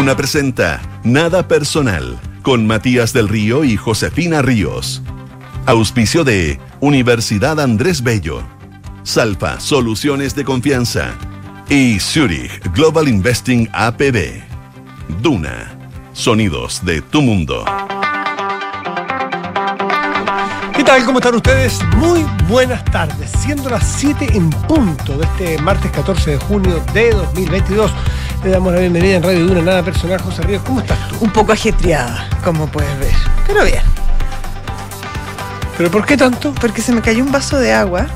Duna presenta Nada Personal con Matías del Río y Josefina Ríos. Auspicio de Universidad Andrés Bello. Salfa Soluciones de Confianza. Y Zurich Global Investing APB. Duna. Sonidos de tu mundo. ¿Qué tal? ¿Cómo están ustedes? Muy buenas tardes. Siendo las 7 en punto de este martes 14 de junio de 2022. Le damos la bienvenida en Radio Duna, nada personal, José Ríos. ¿Cómo estás tú? Un poco ajetreada, como puedes ver. Pero bien. ¿Pero por qué tanto? Porque se me cayó un vaso de agua.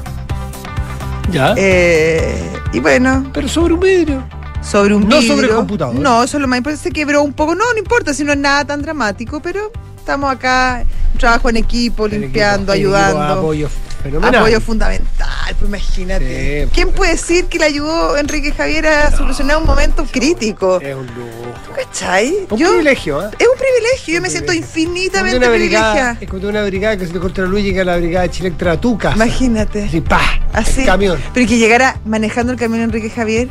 Ya. eh, y bueno, Pero sobre un vidrio. sobre un No vidrio. sobre el computador. No, eso es lo más importante. Se quebró un poco. No, no importa, si no es nada tan dramático, pero estamos acá, trabajo en equipo, limpiando, equipo- el equipo ayudando. Apoyo fenomenal. Apoyo fundamental, pues imagínate. Sí, ¿Quién pues. puede decir que le ayudó Enrique Javier a solucionar un momento crítico? Es un lujo. ¿Cachai? Un Yo- privilegio, ¿eh? Es un privilegio, yo me siento infinitamente una brigada, privilegiada. es una brigada que se te corta la luz y llega la brigada de Chile a tu casa. Imagínate. Así, pa, Así. el camión. Pero que llegara manejando el camión Enrique Javier.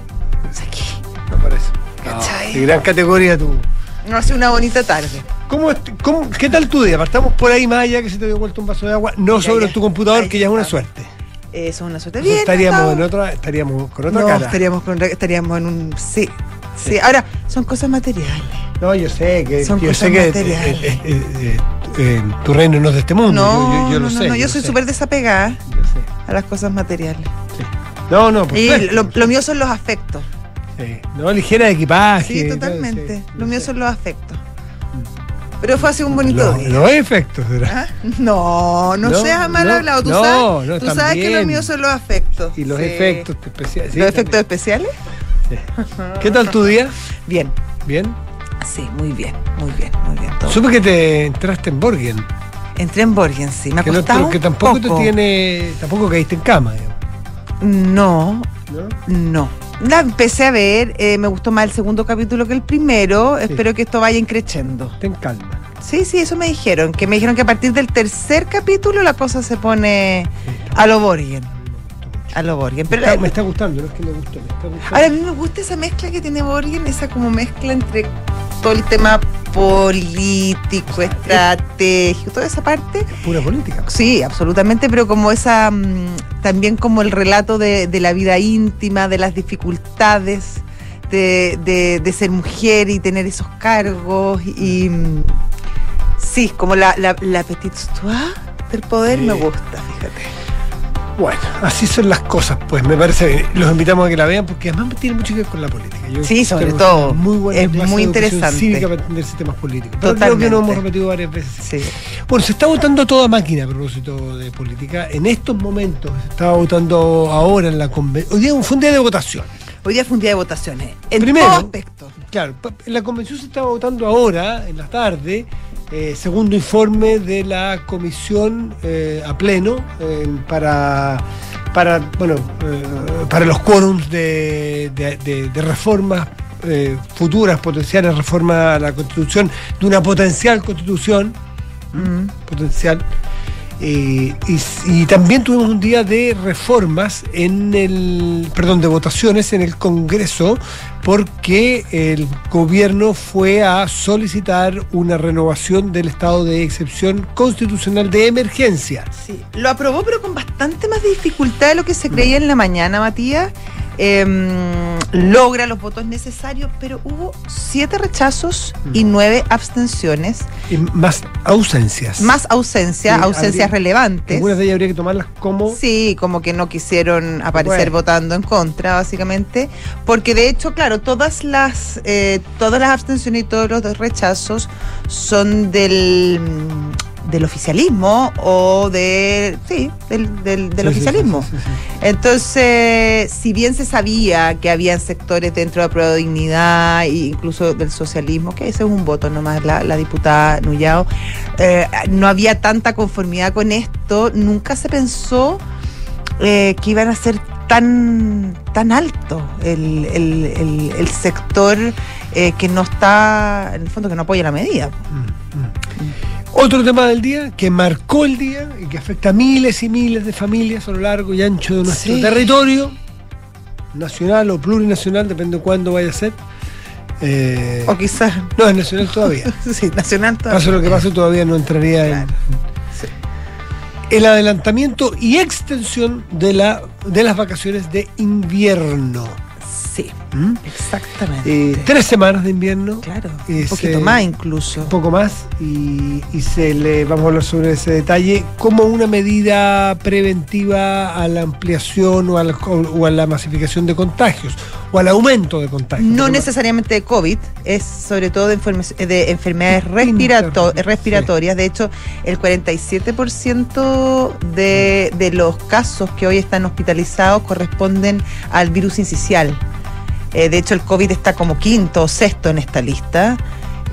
¿qué? No parece. ¿Cachai? de gran categoría tú. No hace una bonita tarde. ¿Cómo, cómo- ¿Qué tal tu día? Partamos por ahí más allá que se te dio vuelto un vaso de agua, no sobre ya. tu computador, que ya es una suerte. Eso es una suerte. Bien, estaríamos en otra, estaríamos con otra no, cara. estaríamos, con- estaríamos en un. Sí, sí. Ahora, son cosas materiales. No, yo sé que, Son yo cosas sé que eh, materiales. eh, eh, tu reino no es de este mundo. No, yo, yo- yo no, lo no, sé. no, yo soy súper desapegada yo sé, a las cosas materiales. sí. No, no, por Y lo, lo mío son los afectos. Sí. No, ligera de equipaje. Sí, totalmente. sí, lo mío son los afectos. Pero fue así un bonito día. los efectos, ¿verdad? ¿Ah? No, no, No, seas mal no, hablado. Tú no, sabes, no, tú sabes que lo mío son los afectos. Y los Sí. efectos especiales. ¿Los efectos especiales? ¿Qué tal tu día? Bien. ¿Bien? Sí, muy bien, muy bien, muy bien. todo. Supe que te entraste en Borgen. Entré en Borgen, sí. Me ha Que, no, costado que tampoco poco. te tiene. Tampoco caíste en cama, digamos. No, ¿no? no. La empecé a ver, eh, me gustó más el segundo capítulo que el primero. Sí. Espero que esto vaya increchendo. Ten calma. Sí, sí, eso me dijeron. Que me dijeron que a partir del tercer capítulo la cosa se pone a lo Borgen. A lo Borgen. Pero me, está, la- me está gustando, no es que me gustó, me está gustando. Ahora, a mí me gusta esa mezcla que tiene Borgen, esa como mezcla entre todo el tema político, estratégico, toda esa parte. Pura política. Sí, absolutamente, pero como esa, mm, también como el relato de, de la vida íntima, de las dificultades de, de- de ser mujer y tener esos cargos y mm, sí, como la, la, la petite histoire del poder Sí. me gusta, fíjate. Bueno, así son las cosas, pues me parece bien. Los invitamos a que la vean porque además tiene mucho que ver con la política. Yo Sí, sobre todo. Muy buena Es muy interesante. Cívica para entender sistemas políticos. Pero creo que lo hemos repetido varias veces. Sí. Bueno, se está votando toda máquina a propósito de política. En estos momentos se estaba votando ahora en la convención. Hoy día fue un día de votación. Hoy día fue un día de votaciones, en Primero, todo aspecto. Claro, en la convención se estaba votando ahora, en la tarde, eh, segundo informe de la comisión eh, a pleno eh, para, para, bueno, para los quórums de, de- de- de reformas futuras, potenciales reformas a la constitución, de una potencial constitución, Mm. potencial. Eh, y, también tuvimos un día de reformas en el, perdón, de votaciones en el Congreso, porque el gobierno fue a solicitar una renovación del estado de excepción constitucional de emergencia. Sí, lo aprobó, pero con bastante más dificultad de lo que se creía en la mañana, Matías. Em, logra los votos necesarios, pero hubo siete rechazos y nueve abstenciones, Y más ausencias. más ausencia, Sí, ausencias habría- relevantes. Algunas de ellas habría que tomarlas como Sí, como que no quisieron aparecer Bueno. votando en contra, básicamente, porque de hecho, claro, todas las eh, todas las abstenciones y todos los rechazos son del del oficialismo o de sí del, del, del Sí, oficialismo. sí, entonces si bien se sabía que habían sectores dentro de Prueba de Dignidad e incluso del socialismo que ese es un voto nomás la, la diputada Nullao eh, no había tanta conformidad con esto nunca se pensó eh, que iban a ser tan tan alto el, el- el- el sector eh, que no está en el fondo que no apoya la medida. Mm, mm. Otro tema del día que marcó el día y que afecta a miles y miles de familias a lo largo y ancho de nuestro Sí. territorio, nacional o plurinacional, depende de cuándo vaya a ser, Eh, O quizás. no, es nacional todavía. Sí, Nacional todavía. Pase lo que pase, todavía no entraría en. Sí. El adelantamiento y extensión de, la, de las vacaciones de invierno. Sí, ¿Mm? exactamente. Eh, tres semanas de invierno. claro. eh, un poquito se- más incluso. un poco más y, y se le vamos a hablar sobre ese detalle como una medida preventiva a la ampliación o a la, o a la masificación de contagios o al aumento de contagios. No necesariamente de COVID, es sobre todo de, enferme- de enfermedades respirato- respiratorias. De hecho, el 47% de, de los casos que hoy están hospitalizados corresponden al virus incisional. Eh, de hecho, el COVID está como quinto o sexto en esta lista.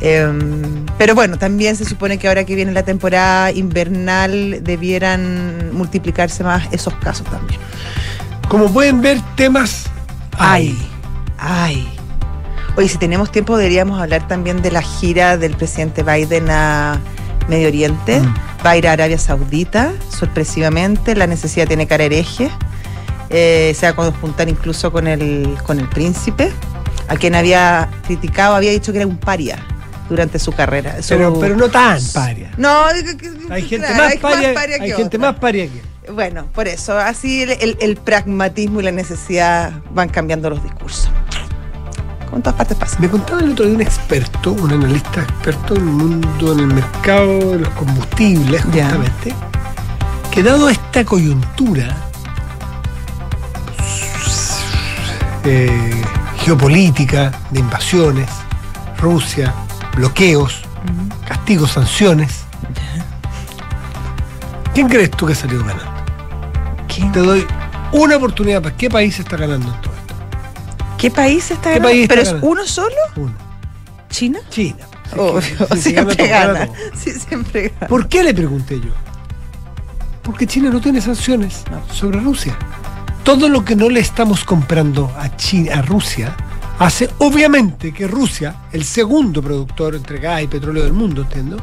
Em, pero bueno, también se supone que ahora que viene la temporada invernal debieran multiplicarse más esos casos también. Como pueden ver, temas hay. Ay. Oye, si tenemos tiempo deberíamos hablar también de la gira del presidente Biden a Medio Oriente. Mm. Va a ir a Arabia Saudita, sorpresivamente. La necesidad tiene cara hereje. Eh, se va a conjuntar incluso con el, con el príncipe, a quien había criticado, había dicho que era un paria durante su carrera. Su- Pero, pero no tan paria. No, Hay gente claro, más hay paria, paria que hay gente otra. más paria que. Bueno, por eso, así el, el- el pragmatismo y la necesidad van cambiando los discursos. En todas partes pasa. Me contaba el otro día un experto, un analista experto en el mundo, en el mercado de los combustibles, justamente, que dado esta coyuntura eh, geopolítica, de invasiones, Rusia, bloqueos, castigos, sanciones, ¿quién crees tú que salió ganando? ¿Quién- Te doy una oportunidad para qué país está ganando en todo esto. ¿Qué país está ¿Qué ganando? país está ¿Pero es ganando? uno solo? Uno. ¿China? China. Sí, Obvio, sí, siempre gana. Sí, siempre gana. ¿Por qué le pregunté yo? Porque China no tiene sanciones No. sobre Rusia. Todo lo que no le estamos comprando a China, a Rusia, hace obviamente que Rusia, el segundo productor entre gas y petróleo del mundo, entiendo,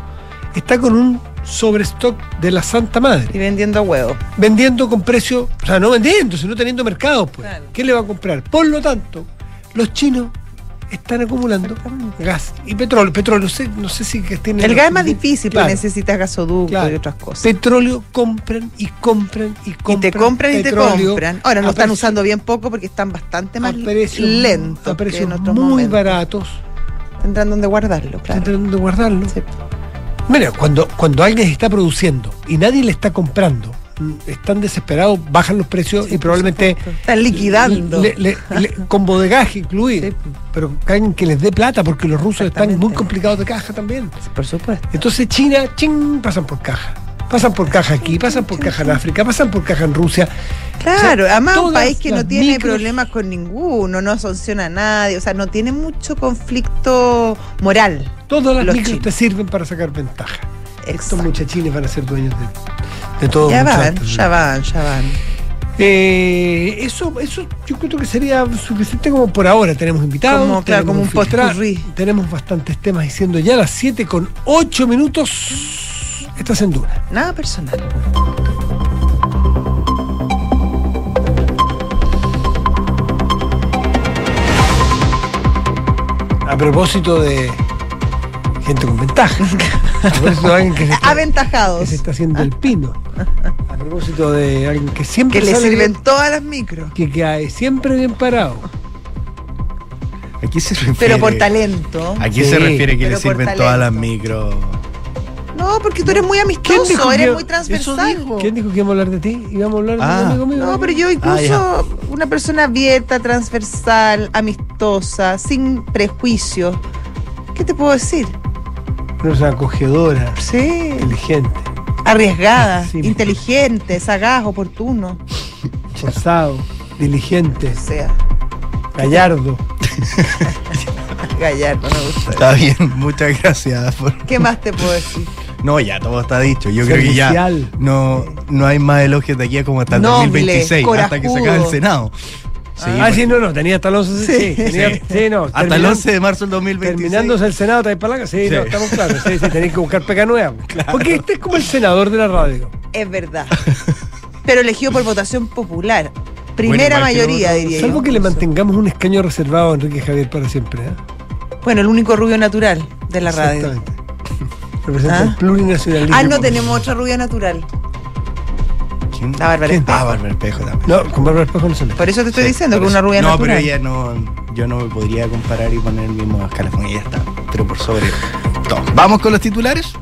está con un sobrestock de la Santa Madre, Y vendiendo huevos. vendiendo con precio, o sea, no vendiendo, sino teniendo mercados, pues. Claro. ¿Qué le va a comprar? Por lo tanto, los chinos están acumulando gas y petróleo. Petróleo, sé- no sé si que tienen El gas es más difícil, Claro. porque necesitas gasoducto Claro. y otras cosas. Petróleo compran y compran y y compran. te compran y te compran. Ahora lo están usando bien poco porque están bastante más lentos a precios muy momentos. baratos. Tendrán donde guardarlo, claro. Tratando de guardarlo. Sí. Mira, cuando, cuando alguien está produciendo y nadie le está comprando, están desesperados, bajan los precios Sí, y probablemente. Están liquidando. le- le- le- con bodegaje incluido. Sí. Pero alguien que les dé plata porque los rusos están muy complicados de caja también. Por supuesto. Entonces China, ching, pasan por caja. Pasan por caja aquí, pasan por caja en África, pasan por caja en Rusia. Claro, O sea, además un país que no tiene micros- problemas con ninguno, no sanciona a nadie, o sea, no tiene mucho conflicto moral. Todas las micros chinos. te sirven para sacar ventaja. Estos muchachines van a ser dueños de, de todo. Ya van, ya van, ya van. Eh, eso, eso yo creo que sería suficiente como por ahora. Tenemos invitados. Como, claro, tenemos como un filtra-. Tenemos bastantes temas diciendo ya a las 7 con 8 minutos. Estás en Duna. Nada personal. A propósito de gente con ventaja. A propósito de alguien que se está, que Aventajados. se está haciendo el pino. A propósito de alguien que siempre Que le sirven bien- todas las micros. que cae siempre bien parado. ¿A qué se refiere? Pero por talento. ¿A qué Sí, se refiere que le por sirven todas las micros? No, porque tú eres muy amistoso, eres que- muy transversal. dijo. ¿Quién dijo que íbamos a hablar de ti? ¿Íbamos a hablar de Ah. un amigo mío? No, pero yo incluso Ah, una persona abierta, transversal, amistosa, sin prejuicios. ¿Qué te puedo decir? Una persona acogedora, Sí. inteligente, Arriesgada, Sí. inteligente, sagaz, oportuno. forzado, diligente, O sea, gallardo. gallardo, me gusta. Está bien, muchas gracias. por- ¿Qué más te puedo decir? No, ya todo está dicho. Yo creo que ya no, no hay más elogios de aquí a como hasta el Noble, 2026, hasta que se acabe el corajudo. Senado. Sí, ah, sí, no, no, tenía hasta el 11. Sí, Sí. tenía, Sí. sí, no. hasta el terminan- 11 de marzo del 2026. Terminándose el Senado, ¿te para la casa? Sí, Sí. no, estamos claros. Sí, sí, tenéis que buscar pega nueva. Porque este es como el senador de la radio. Es verdad. Pero elegido por votación popular. Primera mayoría, nosotros. diría Salvo yo. que le mantengamos un escaño reservado a Enrique Javier para siempre. ¿eh? Bueno, el único rubio natural de la radio. Exactamente. Representa ¿Ah? el plurinacionalismo. Ah, no tenemos otra rubia natural. ¿Quién? La Bárbara ¿Quién? Espejo. Ah, Bárbara Espejo también. No, con Bárbara Espejo no se mete. Por eso te estoy Sí, diciendo que una rubia no, natural. pero ella no. Yo no me podría comparar y poner el mismo escalafón. Ella está, pero por sobre todo. ¿Vamos con los titulares?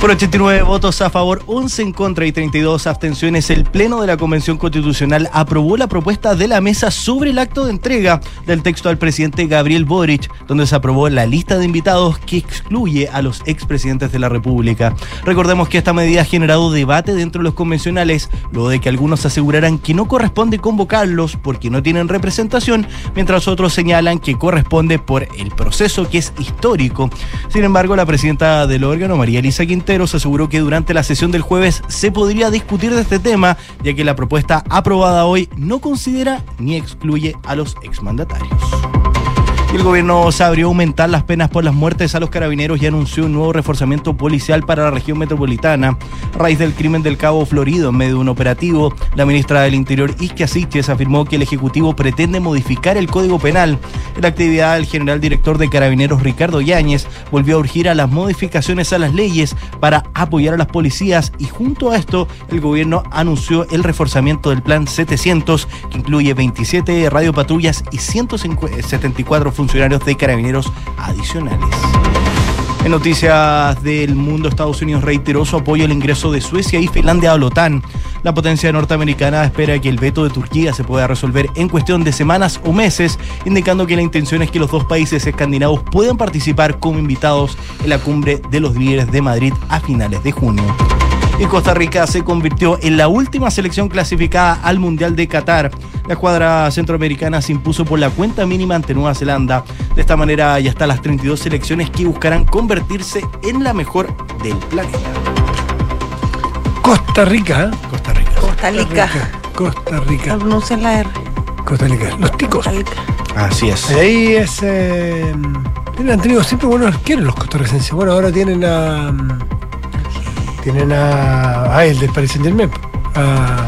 Por 89 votos a favor, 11 en contra y 32 abstenciones, el Pleno de la Convención Constitucional aprobó la propuesta de la mesa sobre el acto de entrega del texto al presidente Gabriel Boric, donde se aprobó la lista de invitados que excluye a los expresidentes de la República. Recordemos que esta medida ha generado debate dentro de los convencionales, luego de que algunos aseguraran que no corresponde convocarlos porque no tienen representación, mientras otros señalan que corresponde por el proceso que es histórico. Sin embargo, la presidenta del órgano, María Elisa Quinteros, aseguró que durante la sesión del jueves se podría discutir de este tema, ya que la propuesta aprobada hoy no considera ni excluye a los exmandatarios. Y el gobierno se abrió a aumentar las penas por las muertes a los carabineros y anunció un nuevo reforzamiento policial para la región metropolitana. A raíz del crimen del Cabo Florido en medio de un operativo, la ministra del Interior, Isquia Siches, afirmó que el Ejecutivo pretende modificar el Código Penal. En la actividad, el general director de Carabineros, Ricardo Yáñez, volvió a urgir a las modificaciones a las leyes para apoyar a las policías y junto a esto, el gobierno anunció el reforzamiento del Plan 700, que incluye 27 radiopatrullas y 174 funcionarios de carabineros adicionales. En noticias del mundo, Estados Unidos reiteró su apoyo al ingreso de Suecia y Finlandia a la OTAN. La potencia norteamericana espera que el veto de Turquía se pueda resolver en cuestión de semanas o meses, indicando que la intención es que los dos países escandinavos puedan participar como invitados en la cumbre de los líderes de Madrid a finales de junio y Costa Rica se convirtió en la última selección clasificada al Mundial de Qatar. La escuadra centroamericana se impuso por la cuenta mínima ante Nueva Zelanda. De esta manera ya están las 32 selecciones que buscarán convertirse en la mejor del planeta. Costa Rica. Costa Rica. Costa Rica. Costa Rica. No pronuncian la R. Costa Rica. Los ticos. Costa Rica. Así es. Ahí es. Eh, han tenido siempre buenos arqueros los costarricenses. Bueno, ahora tienen a. Tienen a. Ah, el del Paris Saint Germain. A,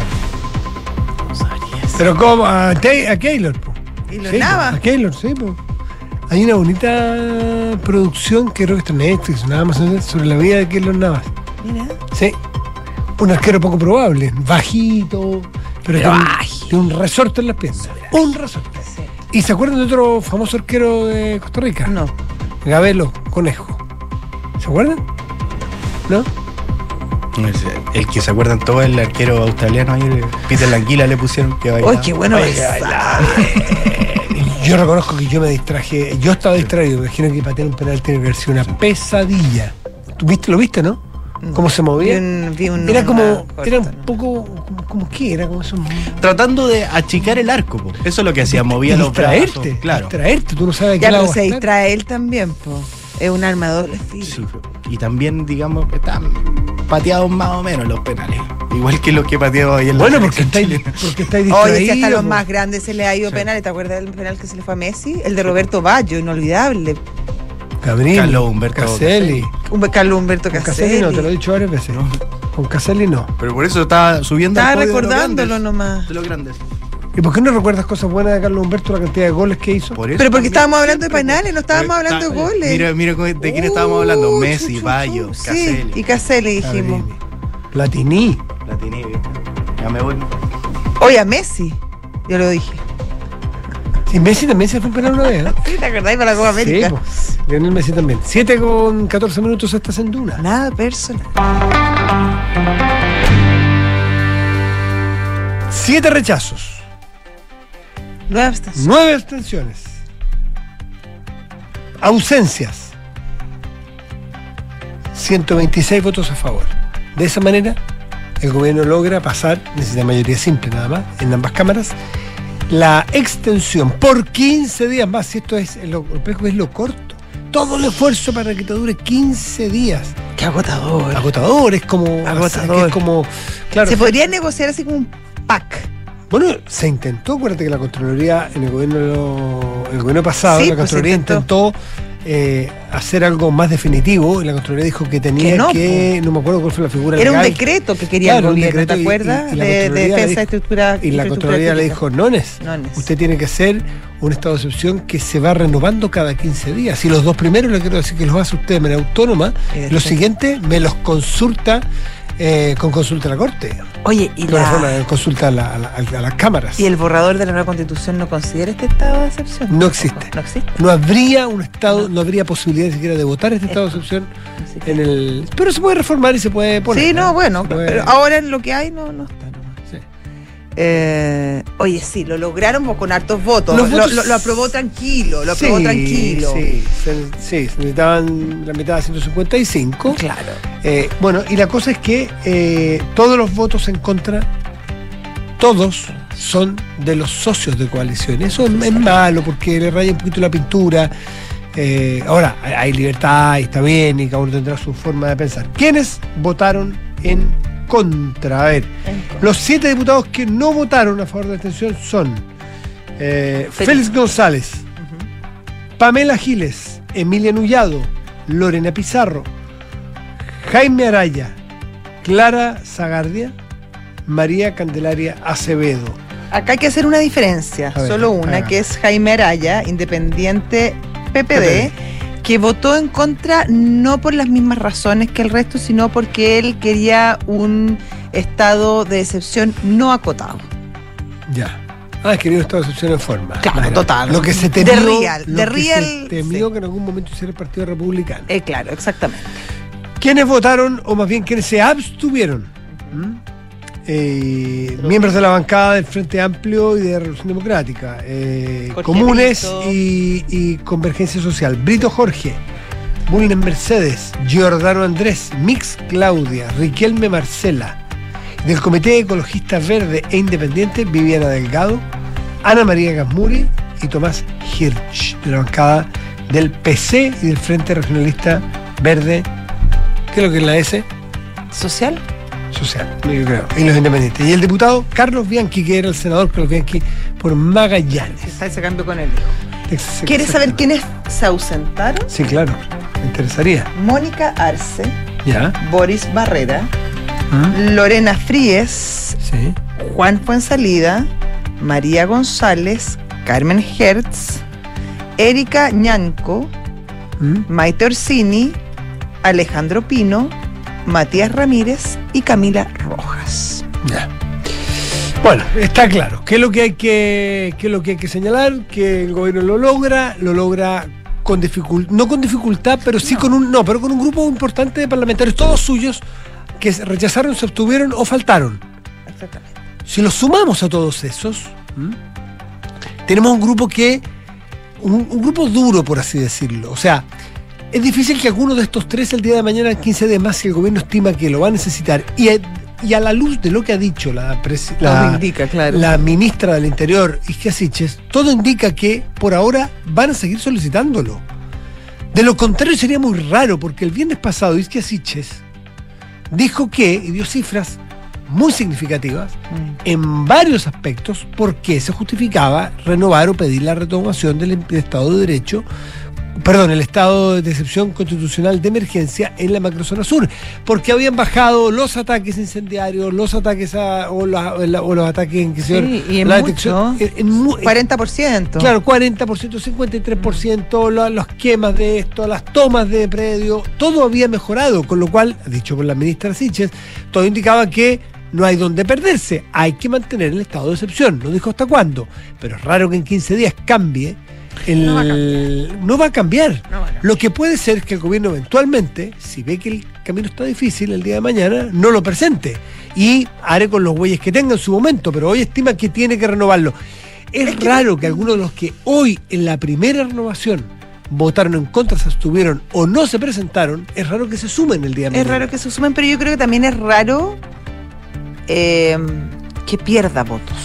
pero como. A, Tay- a Keylor. po. ¿Y los Sí, po? A Keylor, sí. po. Hay una bonita producción que creo que está en Netflix, nada más sobre la vida de Keylor Navas. Mira. Sí. Un arquero poco probable, bajito, pero tiene, un- un resorte en las piernas. Un resorte. Sí. ¿Y se acuerdan de otro famoso arquero de Costa Rica? No. Gabelo Conejo. ¿Se acuerdan? ¿No? Eh, El que se acuerdan todos, el arquero australiano ahí, Peter Languila le pusieron que bailaba. ¡Uy, qué bueno! Yo reconozco que yo me distraje. Yo estaba distraído. Me imagino que patear un penal tiene que haber sido una pesadilla. ¿Tú viste, lo viste, no? ¿Cómo se movía? Vi un- vi un- era como. Era un poco. Como, como que era, como eso. Tratando de achicar el arco, po. eso es lo que hacía, movía los distraerte. brazos. Claro. Distraerte. Tú no sabes qué Ya, pero se distrae él también, po. Es un arma de doble filo. Sí, y también, digamos, están pateados más o menos los penales. Igual que los que pateaba ahí en la Bueno, porque estáis, porque distraídos. Oye, si hasta los más grandes se le ha ido penales. ¿Te acuerdas del penal que se le fue a Messi? El de Roberto Baggio, inolvidable. Cabrini, Carlos Humberto Caselli. Carlos Humberto Con Caselli. No, te lo he dicho varias veces. Con Caselli no. Pero por eso estaba subiendo Estaba de los recordándolo grandes. nomás. De los grandes. ¿Y por qué no recuerdas cosas buenas de Carlos Humberto, la cantidad de goles que hizo? Por eso Pero porque también. estábamos hablando de penales, no estábamos Pero hablando de goles. Mira, mira de quién estábamos hablando. Uh, Messi, chu, chu. Bayo, Sí, Caselli. y Caselli dijimos. Platini. La tenía, ¿viste? Ya me voy. Oye, a Messi. Yo lo dije. Y Messi también se fue a penal una vez. ¿eh? ¿Sí, ¿Te acordáis para la Copa América? Sí, pues. Lionel Messi también. 7 con 14 minutos estás en Duna. Nada personal. Siete rechazos. Nueva abstención. Nueve abstenciones. Ausencias. 126 votos a favor. De esa manera, el gobierno logra pasar, necesita mayoría simple nada más, en ambas cámaras, la extensión por 15 días más. Si esto es lo, lo es lo corto. Todo el esfuerzo para que te dure 15 días. Qué agotador. Agotador, es como. Agotador. Es como. Claro. Se podría negociar así como un pack. Bueno, se intentó, acuérdate que la Contraloría en el gobierno, el gobierno pasado, Sí, la pues, Contraloría intentó. intentó, eh, hacer algo más definitivo y la Contraloría dijo que tenía Que no, que, no me acuerdo cuál fue la figura Era un decreto que quería Claro, el gobierno, ¿te acuerdas? y- de, de defensa de estructura. y la Contraloría le dijo, no es, No es. usted tiene que hacer un estado de excepción que se va renovando cada 15 días. Y los dos primeros le quiero decir que los hace usted de manera autónoma, los siguientes me los consulta eh, con consulta a la Corte. Oye, y, Con la, de consulta a, la- a la- a las cámaras. y el borrador de la nueva constitución no considera este estado de excepción. No existe. No existe. No habría un estado, no habría posibilidad ni siquiera de votar este estado de excepción no en el. Pero se puede reformar y se puede poner. sí, no, bueno, puede- pero ahora en lo que hay no, no está. Eh, oye, sí, lo lograron con hartos votos. Los Lo, votos- lo- lo aprobó tranquilo, lo aprobó Sí, tranquilo. Sí, se, sí, se necesitaban la mitad de 155. Claro. Eh, bueno, y la cosa es que eh, todos los votos en contra, todos son de los socios de coalición. Eso es, es malo porque le raya un poquito la pintura. Ahora, hay- hay libertad y está bien y cada uno tendrá su forma de pensar. ¿Quiénes votaron en contra? A ver, los siete diputados que no votaron a favor de la extensión son eh, Félix. González, Pamela Giles, Emilia Nullado, Lorena Pizarro, Jaime Araya, Clara Zagardia, María Candelaria Acevedo. Acá hay que hacer una diferencia, ver, solo una, haga. que es Jaime Araya, independiente PPD, que votó en contra no por las mismas razones que el resto, sino porque él quería un estado de excepción no acotado. Ya. Ah, es que no estado de excepción en forma. Claro, total. Lo que se De temió, real, lo de que real, se temió sí. que en algún momento hiciera el Partido Republicano. Eh, claro, exactamente. ¿Quiénes votaron, o más bien quienes se abstuvieron? ¿Mm? Eh, miembros de la bancada del Frente Amplio y de Revolución Democrática, eh, Comunes y Convergencia Social. Brito Jorge, Bulnes Mercedes, Giordano Andrés, Mix Claudia, Riquelme Marcela. Del Comité Ecologista Verde e Independiente, Viviana Delgado, Ana María Gasmuri y Tomás Hirsch, de la bancada del PC y del Frente Regionalista Verde. ¿Qué es lo que es la S? ¿Social? Social, yo creo. Y los independientes. Y el diputado Carlos Bianchi, que era el senador Carlos Bianchi por Magallanes. Está ese cambio con él. Ex- ¿Quieres saber quiénes se ausentaron? Sí, claro. Me interesaría. Mónica Arce, Ya. Boris Barrera, ¿Mm? Lorena Fríes, Sí. Juan Fuensalida, María González, Carmen Hertz, Erika Ñanco, ¿Mm? Maite Orsini, Alejandro Pino, Matías Ramírez y Camila Rojas. Ya. Bueno, está claro. ¿Qué es lo que hay que, qué es lo que, hay que señalar? Que el gobierno lo logra, lo logra con dificultad, no con dificultad, pero sí con un, no, pero con un grupo importante de parlamentarios, todos suyos, que rechazaron, se obtuvieron o faltaron. Exactamente. Si los sumamos a todos esos, ¿m? tenemos un grupo que. Un, un grupo duro, por así decirlo. O sea, es difícil que alguno de estos tres el día de mañana, 15 de más, si el gobierno estima que lo va a necesitar. Y, a- y a la luz de lo que ha dicho la, indica, claro. ministra del Interior, Isquia Siches, todo indica que por ahora van a seguir solicitándolo. De lo contrario sería muy raro, porque el viernes pasado Isquia Siches dijo que, y dio cifras muy significativas, Mm. en varios aspectos por qué se justificaba renovar o pedir la renovación del, em- del Estado de Derecho, perdón, el estado de excepción constitucional de emergencia en la macrozona sur, porque habían bajado los ataques incendiarios, los ataques a, o, la- los ataques en que se Sí, y en la mucho. detección, en- en mu- 40%. Claro, 40%, 53%, lo- los quemas de esto, las tomas de predio, todo había mejorado, con lo cual, dicho por la ministra Siches, todo indicaba que no hay donde perderse, hay que mantener el estado de excepción. No dijo hasta cuándo, pero es raro que en 15 días cambie. El, No va a no va a cambiar. No va a cambiar. Lo que puede ser es que el gobierno eventualmente, si ve que el camino está difícil el día de mañana, no lo presente y haré con los bueyes que tenga en su momento, pero hoy estima que tiene que renovarlo. Es, raro que algunos de los que hoy en la primera renovación votaron en contra, se abstuvieron o no se presentaron, es raro que se sumen el día de Es mañana. raro que se sumen, pero yo creo que también es raro eh, que pierda votos.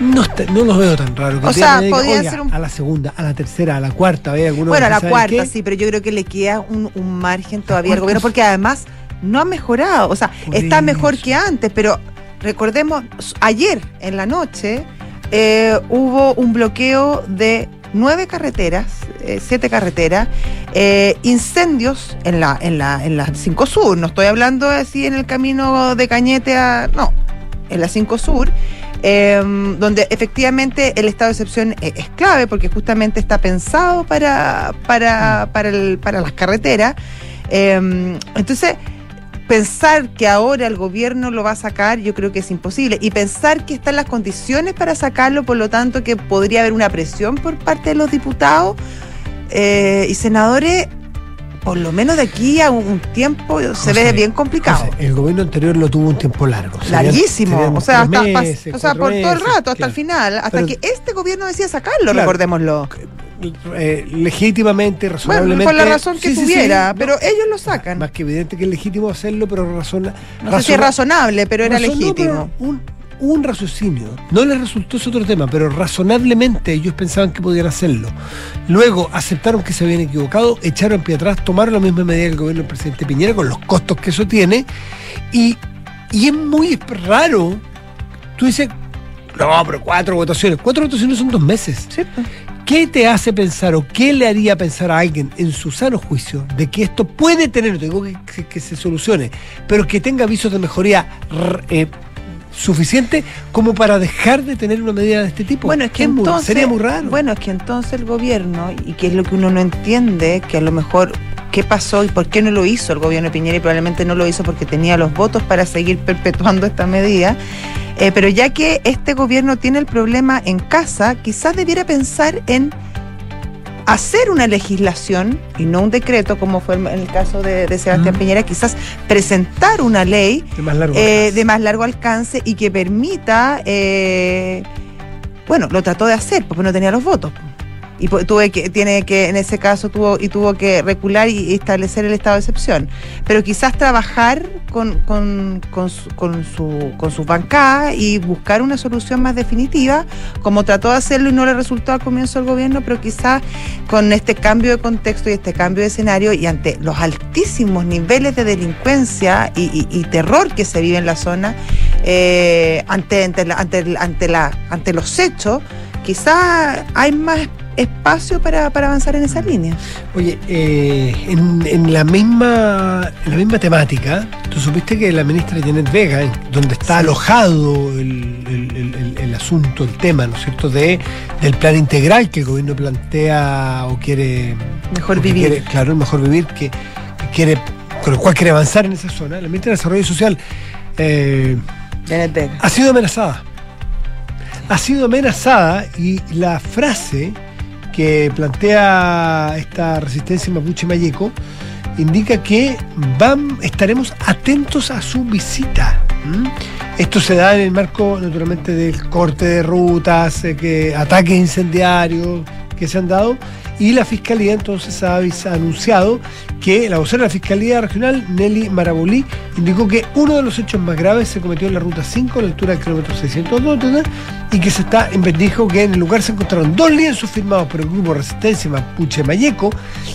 No, está- no los veo tan raros. que O sea, podría "Oiga, ser un- A la segunda, a la tercera, a la cuarta, hay algunos Bueno, a la ¿saben cuarta qué? sí, pero yo creo que le queda un, un margen todavía al gobierno, porque además no ha mejorado. O sea, Por está mejor que antes, pero recordemos, ayer en la noche eh, hubo un bloqueo de nueve carreteras, eh, siete carreteras, eh, incendios en la, en la, en la 5 Sur, no estoy hablando así en el camino de Cañete a. no, en la 5 Sur. Eh, donde efectivamente el estado de excepción e- es, clave porque justamente está pensado para, para, para, el- para las carreteras. Eh, entonces, pensar que ahora el gobierno lo va a sacar, yo creo que es imposible. Y pensar que están las condiciones para sacarlo, por lo tanto, que podría haber una presión por parte de los diputados eh, y senadores, por lo menos de aquí a un, tiempo, se ve bien complicado. José, el gobierno anterior lo tuvo un tiempo largo. Larguísimo, serían o sea, hasta, pas- meses, o sea cuatro por todo el rato, hasta claro. el final, hasta Pero- que este gobierno decía sacarlo, Claro. recordémoslo. eh, legítimamente, Bueno, razonablemente. por la razón que Sí, sí, sí, tuviera, no, pero ellos lo sacan. Más que evidente que es legítimo hacerlo, pero razona, No sé si es razonable, pero era razonó, legítimo. pero un, un raciocinio. No les resultó ese otro tema, pero razonablemente ellos pensaban que podían hacerlo. Luego aceptaron que se habían equivocado, echaron pie atrás, tomaron la misma medida que el gobierno del presidente Piñera con los costos que eso tiene. Y, y es muy raro. Tú dices, no, pero cuatro votaciones. Cuatro votaciones son dos meses. Sí, pues. ¿Qué te hace pensar o qué le haría pensar a alguien en su sano juicio de que esto puede tener, digo que, que- que se solucione, pero que tenga avisos de mejoría eh, suficiente como para dejar de tener una medida de este tipo? Bueno, es que entonces, sería muy raro. Bueno, es que entonces el gobierno, y que es lo que uno no entiende, que a lo mejor qué pasó y por qué no lo hizo el gobierno de Piñera y probablemente no lo hizo porque tenía los votos para seguir perpetuando esta medida. Eh, pero ya que este gobierno tiene el problema en casa, quizás debiera pensar en hacer una legislación y no un decreto, como fue en el caso de, de Sebastián Mm. Piñera, quizás presentar una ley de más largo eh, alcance. de más largo alcance y que permita, eh, bueno, lo trató de hacer porque no tenía los votos. Y tuve que, tiene que, en ese caso tuvo, y tuvo que recular y establecer el estado de excepción. Pero quizás trabajar con, con, con, su, con, su, con sus bancadas y buscar una solución más definitiva, como trató de hacerlo y no le resultó al comienzo del gobierno, pero quizás con este cambio de contexto y este cambio de escenario y ante los altísimos niveles de delincuencia y, terror que se vive en la zona, eh, ante, ante, ante, la, ante los hechos, quizás hay más espacio para, para avanzar en esa línea. Oye, eh, en, en la misma, en la misma temática, tú supiste que la ministra Janet Vega, en- donde está Sí. alojado el, el- el- el- el asunto, el tema, ¿no es cierto?, de, del plan integral que el gobierno plantea o quiere... Mejor o vivir. quiere- claro, el mejor vivir, que, que quiere, con el cual quiere avanzar en esa zona. La ministra de Desarrollo Social eh, Janet Vega. ha sido amenazada. Ha sido amenazada y la frase que plantea esta resistencia mapuche mayeco indica que van, estaremos atentos a su visita. Esto se da en el marco, naturalmente, del corte de rutas, eh, que, ataques incendiarios que se han dado. Y la Fiscalía entonces ha, anunciado que la vocera de la Fiscalía Regional, Nelly Marabolí, indicó que uno de los hechos más graves se cometió en la ruta 5, a la altura del kilómetro 602, ¿verdad? y que se está, dijo que en el lugar se encontraron dos lienzos firmados por el grupo Resistencia Mapuche Mayeco,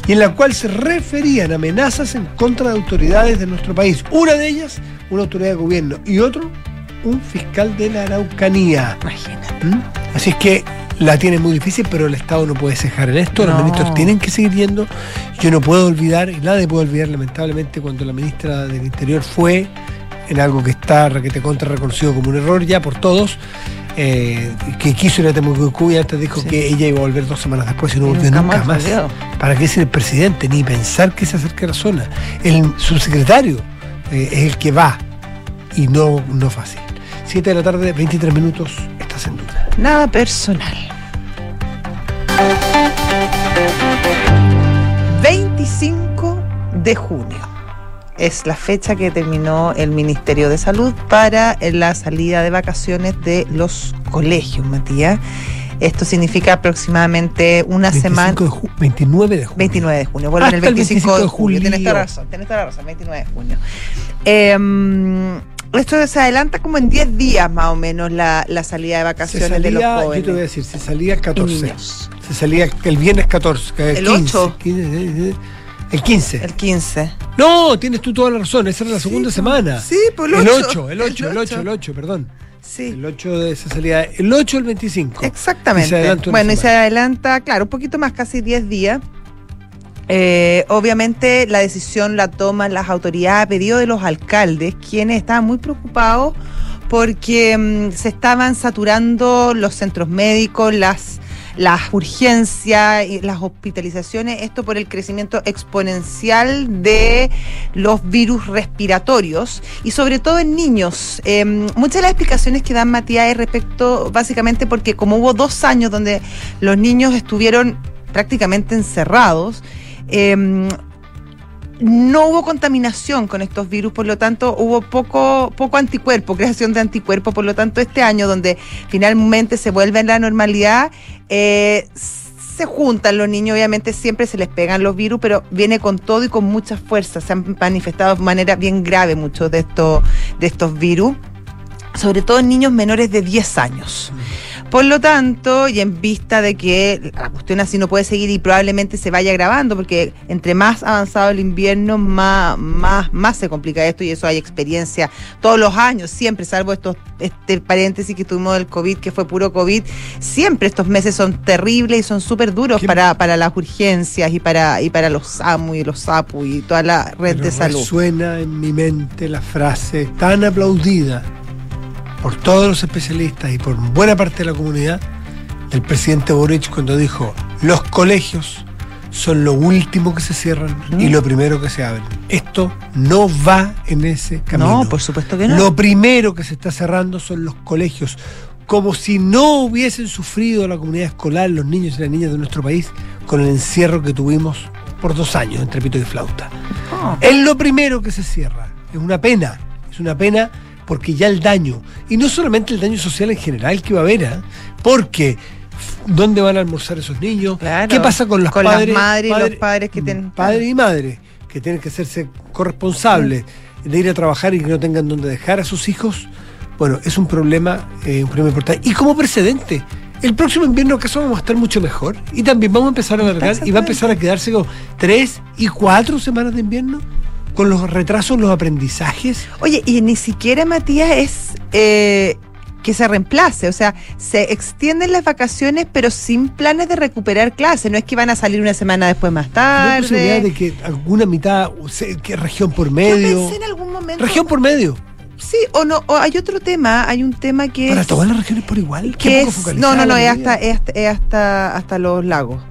y en la cual se referían amenazas en contra de autoridades de nuestro país. Una de ellas, una autoridad de gobierno, y otro, un fiscal de la Araucanía. Imagínate. ¿Mm? Así es que la tiene muy difícil, pero el Estado no puede cejar en esto. Los ministros tienen que seguir yendo. Yo no puedo olvidar, y nadie puede olvidar, lamentablemente, cuando la ministra del Interior fue en algo que está requete contra reconocido como un error ya por todos. eh, que quiso ir a Temucuicú y antes dijo Sí. que ella iba a volver dos semanas después y no Y volvió nunca nunca, más volvió. ¿Para qué ser el presidente? Ni pensar que se acerque a la zona. El subsecretario eh, es el que va y no, no fácil. 7 de la tarde, 23 minutos, estás en duda. Nada personal. De junio es la fecha que determinó el Ministerio de Salud para la salida de vacaciones de los colegios, Matías. Esto significa aproximadamente una 25 semana. de ju- 29 de junio. 29 de junio, vuelven el Hasta el 25, de 25 julio. Tienes toda razón, tienes toda la razón, 29 de junio. Eh, esto se adelanta como en 10 días más o menos la, la salida de vacaciones salía, de los yo te voy a jóvenes. decir, se salía el y 14. niños. Se salía el viernes 14. que El 15, 8. 15, eh, El 15. El 15. No, tienes tú toda la razón, esa era la segunda semana. Sí, pues el el 8. 8, el 8, el 8, el 8, perdón. Sí. El 8 de esa salida, el 8 o el 25. Exactamente. Y bueno, y se adelanta, claro, un poquito más, casi 10 días. Eh, obviamente la decisión la toman las autoridades a pedido de los alcaldes, quienes estaban muy preocupados porque mm, se estaban saturando los centros médicos, las, las urgencias y las hospitalizaciones, esto por el crecimiento exponencial de los virus respiratorios y sobre todo en niños. Eh, muchas de las explicaciones que dan Matías es respecto, básicamente porque como hubo dos años donde los niños estuvieron prácticamente encerrados, eh, no hubo contaminación con estos virus, por lo tanto hubo poco, poco anticuerpo, creación de anticuerpos, por lo tanto este año donde finalmente se vuelve a la normalidad, eh, se juntan los niños, obviamente siempre se les pegan los virus, pero viene con todo y con mucha fuerza, se han manifestado de manera bien grave muchos de estos, de estos virus, sobre todo en niños menores de 10 años. Por lo tanto, y en vista de que la cuestión así no puede seguir y probablemente se vaya agravando, porque entre más avanzado el invierno, más, más, más se complica esto y eso hay experiencia todos los años, siempre, salvo estos este paréntesis que tuvimos del COVID, que fue puro COVID, siempre estos meses son terribles y son súper duros ¿Qué- para, para las urgencias y para, y para los SAMU y los SAPU y toda la red Pero de salud. Resuena en mi mente la frase tan aplaudida por todos los especialistas y por buena parte de la comunidad del presidente Boric cuando dijo: Los colegios son lo último que se cierran y lo primero que se abren. Esto no va en ese camino. No, por supuesto que no. Lo primero que se está cerrando son los colegios. Como si no hubiesen sufrido la comunidad escolar, los niños y las niñas de nuestro país, con el encierro que tuvimos por dos años entre pito y flauta. No. Es lo primero que se cierra. Es una pena. Es una pena porque ya el daño, y no solamente el daño social en general que va a haber, ¿ah? porque ¿dónde van a almorzar esos niños? Claro. ¿Qué pasa con los Con las padres? madres y los padre- padres que tienen- Padres y madres que tienen que hacerse corresponsables de ir a trabajar y que no tengan dónde dejar a sus hijos. Bueno, es un problema, eh, un problema importante. Y como precedente, el próximo invierno acaso vamos a estar mucho mejor y también vamos a empezar a alargar y va a empezar a quedarse con tres y cuatro semanas de invierno con los retrasos, los aprendizajes. Oye, y ni siquiera Matías es eh, que se reemplace, o sea, se extienden las vacaciones pero sin planes de recuperar clases, no es que van a salir una semana después más ¿No hay posibilidad tarde. de que alguna mitad, que región por Yo medio? pensé en algún momento. Región por medio. Sí, o no, o hay otro tema, hay un tema que Para es, todas las regiones por igual. que es no, no, no, es hasta, es hasta, hasta los lagos.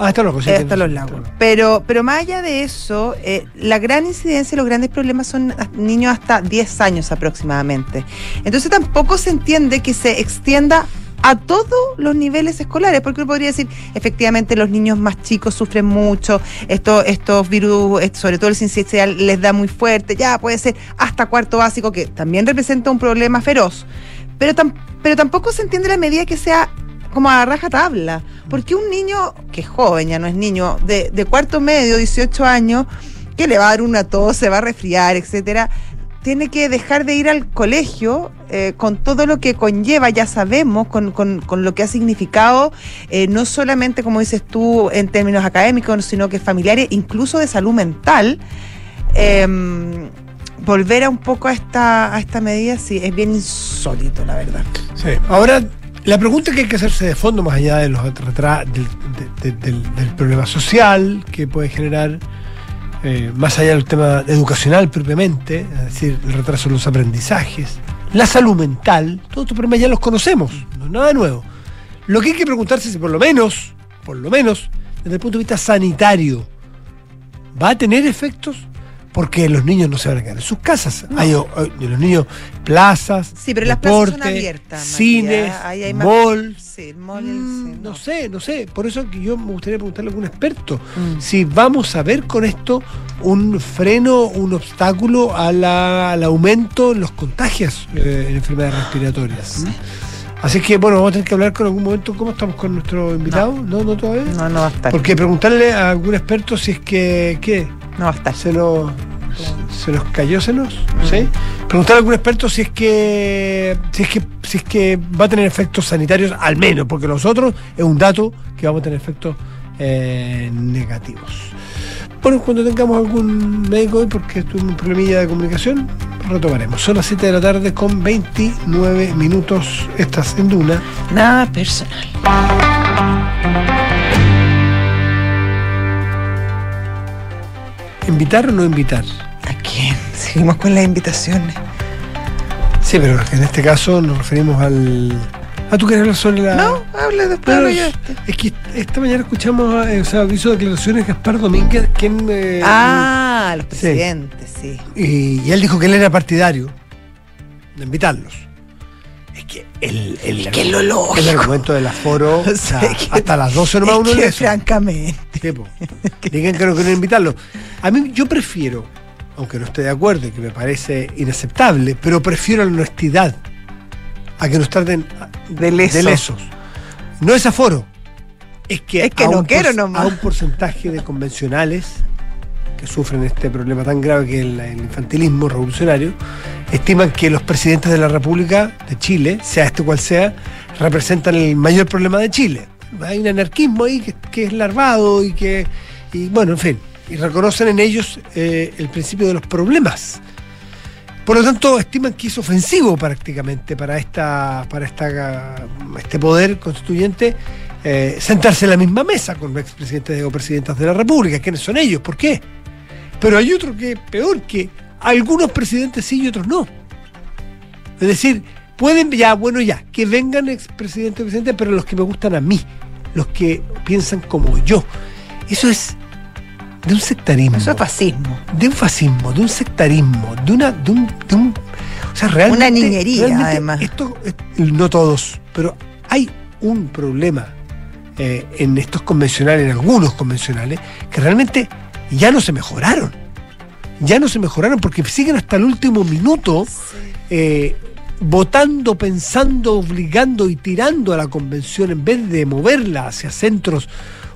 Ah, hasta los, Eh, hasta los lagos. Pero, pero más allá de eso, eh, la gran incidencia, los grandes problemas son niños hasta 10 años aproximadamente. Entonces tampoco se entiende que se extienda a todos los niveles escolares, porque uno podría decir, efectivamente los niños más chicos sufren mucho, estos, estos virus, eh, sobre todo el sincicial, les da muy fuerte, ya puede ser hasta cuarto básico, que también representa un problema feroz. Pero, tam- pero tampoco se entiende la medida que sea como a raja tabla. Porque un niño, que es joven, ya no es niño, de, de cuarto medio, 18 años, que le va a dar una tos, se va a resfriar, etcétera, tiene que dejar de ir al colegio eh, con todo lo que conlleva, ya sabemos, con, con- con lo que ha significado, eh, no solamente, como dices tú, en términos académicos, sino que familiares, incluso de salud mental. Em, volver a un poco a esta, a esta medida, sí, es bien insólito, la verdad. Sí. Ahora, la pregunta que hay que hacerse de fondo, más allá de los del- del problema social que puede generar, eh, más allá del tema educacional propiamente, es decir, el retraso en los aprendizajes, la salud mental, todos estos problemas ya los conocemos, no es nada nuevo. Lo que hay que preguntarse es si por lo menos, por lo menos, desde el punto de vista sanitario, va a tener efectos porque los niños no se van a quedar en sus casas. Hay, los niños, plazas, Sí, pero las plazas son deporte, abiertas. cines, Matías. Ahí hay más- malls. Sí, el mall, Mm, sí, no sé, no sé. Por eso que yo me gustaría preguntarle a algún experto Mm. si vamos a ver con esto un freno, un obstáculo a la- al aumento en los contagios eh, en enfermedades respiratorias. ¿Mm? Así que, bueno, vamos a tener que hablar con algún momento. ¿Cómo estamos con nuestro invitado? No, no, todavía. No, no va a estar. Porque preguntarle a algún experto si es que, ¿qué? No va a estar. Se nos, se nos cayó, se nos, Mm. ¿sí? Preguntar a algún experto si es que, si es que, si es que va a tener efectos sanitarios, al menos, porque los otros es un dato que vamos a tener efectos eh, negativos. Bueno, cuando tengamos algún médico hoy, porque tuvimos un problemilla de comunicación, retomaremos. Son las 7 de la tarde con 29 minutos. Estás en Duna. Nada personal. ¿Invitar o no invitar? ¿A quién? Seguimos con las invitaciones. Sí, pero en este caso nos referimos al. Ah, ¿tú quieres hablar sobre la.? No, hable después. Pero hablo es, que esta mañana escuchamos, eh, o sea, hizo declaraciones Gaspar Domínguez, quien. eh, Ah, los Sí. presidentes, sí. y, y él dijo que él era partidario de invitarlos. Es que el, el, Es que es lo lógico. el argumento del aforo, o O sea, sea, que- hasta las 12 nomás Es uno que, francamente. Sí. Digan que no quieren invitarlo. A mí yo prefiero, aunque no esté de acuerdo y que me parece inaceptable, pero prefiero la honestidad a que nos traten De lesos. lesos. No es aforo. Es que, Es que a no un quiero nomás. a un porcentaje de convencionales que sufren este problema tan grave que es el, el infantilismo revolucionario, estiman que los presidentes de la República de Chile, sea este cual sea, representan el mayor problema de Chile. Hay un anarquismo ahí que, que es larvado y que, y bueno, en fin, y reconocen en ellos eh, el principio de los problemas. Por lo tanto, estiman que es ofensivo prácticamente para esta, para esta, este poder constituyente eh, sentarse en la misma mesa con los expresidentes o presidentas de la República. ¿Quiénes son ellos? ¿Por qué? Pero hay otro que es peor, que algunos presidentes sí y otros no. Es decir, pueden, ya, bueno, ya, que vengan expresidentes o presidentes, pero los que me gustan a mí, los que piensan como yo. Eso es de un sectarismo Eso es fascismo. de un fascismo, de un sectarismo, de una, de un, de un- o sea, realmente, Una niñería, realmente además. Esto, es- no todos, pero hay un problema eh, en estos convencionales, en algunos convencionales, que realmente ya no se mejoraron. Ya no se mejoraron porque siguen hasta el último minuto eh, votando, pensando, obligando y tirando a la convención en vez de moverla hacia centros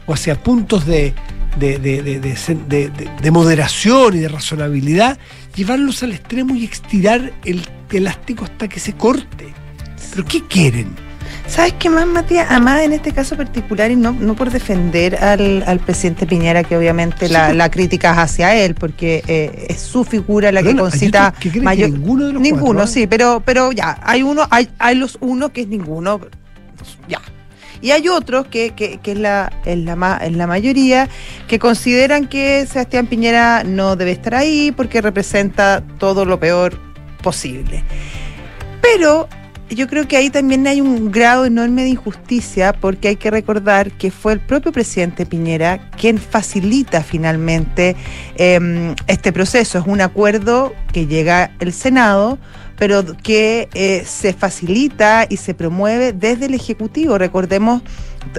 o hacia puntos de, de, de- de- de moderación y de razonabilidad, llevarlos al extremo y estirar el elástico hasta que se corte. ¿Pero qué quieren? ¿Sabes qué más, Matías? Además, en este caso particular, y no, no por defender al, al presidente Piñera, que obviamente la, Sí. la crítica es hacia él, porque eh, es su figura la que Perdona, concita ¿hay otro que mayor. ninguno de los Ninguno, cuatro, ah? sí, pero, pero ya, hay uno, hay, hay los uno que es ninguno, ya. Y hay otros que, que, es, la, es, la, ma- es la mayoría que consideran que Sebastián Piñera no debe estar ahí porque representa todo lo peor posible. Pero yo creo que ahí también hay un grado enorme de injusticia porque hay que recordar que fue el propio presidente Piñera quien facilita finalmente eh, este proceso. Es un acuerdo que llega el Senado pero que eh, se facilita y se promueve desde el Ejecutivo. Recordemos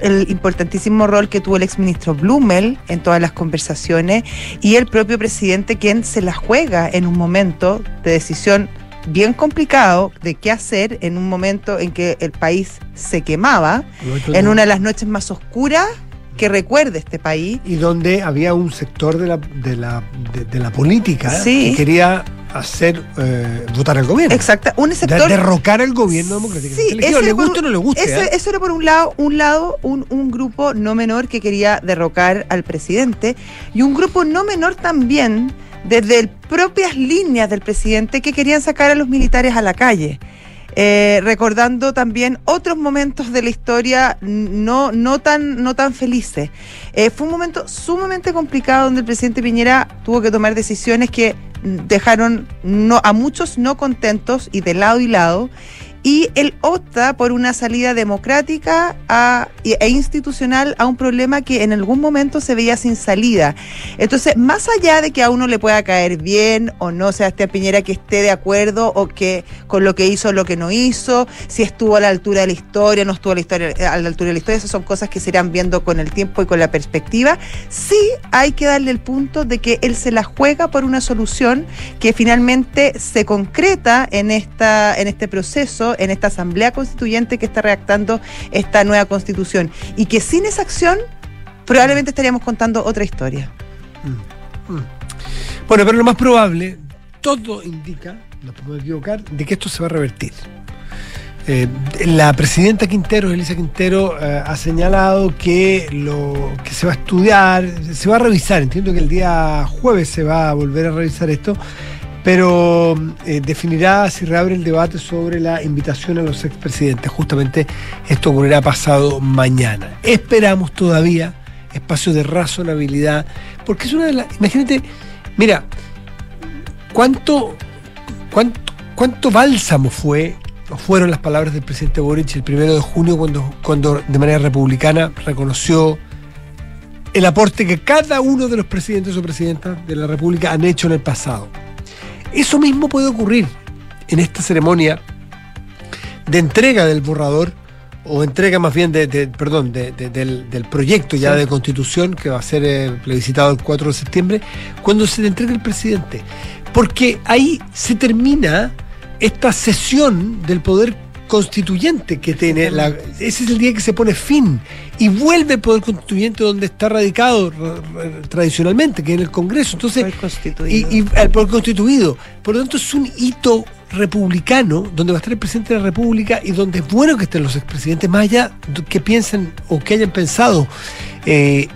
el importantísimo rol que tuvo el exministro Blumel en todas las conversaciones y el propio presidente quien se la juega en un momento de decisión bien complicado de qué hacer en un momento en que el país se quemaba, en una de las noches más oscuras que recuerde este país. Y donde había un sector de la, de la, de, de la política Sí. que quería hacer eh, votar al gobierno. Exacto, un sector derrocar al gobierno democráticamente Sí, elegido. Le guste o no le guste. Eso, ¿eh? eso era por un lado, un lado, un, un grupo no menor que quería derrocar al presidente y un grupo no menor también desde el propias líneas del presidente que querían sacar a los militares a la calle. Eh, recordando también otros momentos de la historia no, no, tan, no tan felices. Eh, fue un momento sumamente complicado donde el presidente Piñera tuvo que tomar decisiones que dejaron no, a muchos no contentos y de lado y lado. Y él opta por una salida democrática a- e institucional a un problema que en algún momento se veía sin salida. Entonces, más allá de que a uno le pueda caer bien o no Sebastián Piñera que esté de acuerdo o que con lo que hizo o lo que no hizo, si estuvo a la altura de la historia, no estuvo a la, historia, a la altura de la historia, esas son cosas que se irán viendo con el tiempo y con la perspectiva. Sí hay que darle el punto de que él se la juega por una solución que finalmente se concreta en, esta, en este proceso, en esta asamblea constituyente que está redactando esta nueva constitución. Y que sin esa acción probablemente estaríamos contando otra historia. Bueno, pero lo más probable, todo indica, no podemos equivocar, de que esto se va a revertir. Eh, la presidenta Quintero, Elisa Quintero, eh, ha señalado que lo que se va a estudiar, se va a revisar, entiendo que el día jueves se va a volver a revisar esto, pero eh, definirá si reabre el debate sobre la invitación a los expresidentes. Justamente esto ocurrirá pasado mañana. Esperamos todavía espacio de razonabilidad, porque es una de las... Imagínate, mira, ¿cuánto, cuánto, cuánto bálsamo fue fueron las palabras del presidente Boric el primero de junio cuando, cuando de manera republicana reconoció el aporte que cada uno de los presidentes o presidentas de la República han hecho en el pasado. Eso mismo puede ocurrir en esta ceremonia de entrega del borrador o entrega más bien de, perdón, del, proyecto ya de constitución que va a ser eh, plebiscitado el 4 de septiembre, cuando se le entrega el presidente. Porque ahí se termina esta sesión del poder constituyente que tiene, la, ese es el día que se pone fin y vuelve el poder constituyente donde está radicado tradicionalmente, que es en el Congreso. Entonces, Y, y, el poder constituido. Por lo tanto, es un hito republicano donde va a estar el presidente de la República y donde es bueno que estén los expresidentes, más allá que piensen o que hayan pensado. Eh,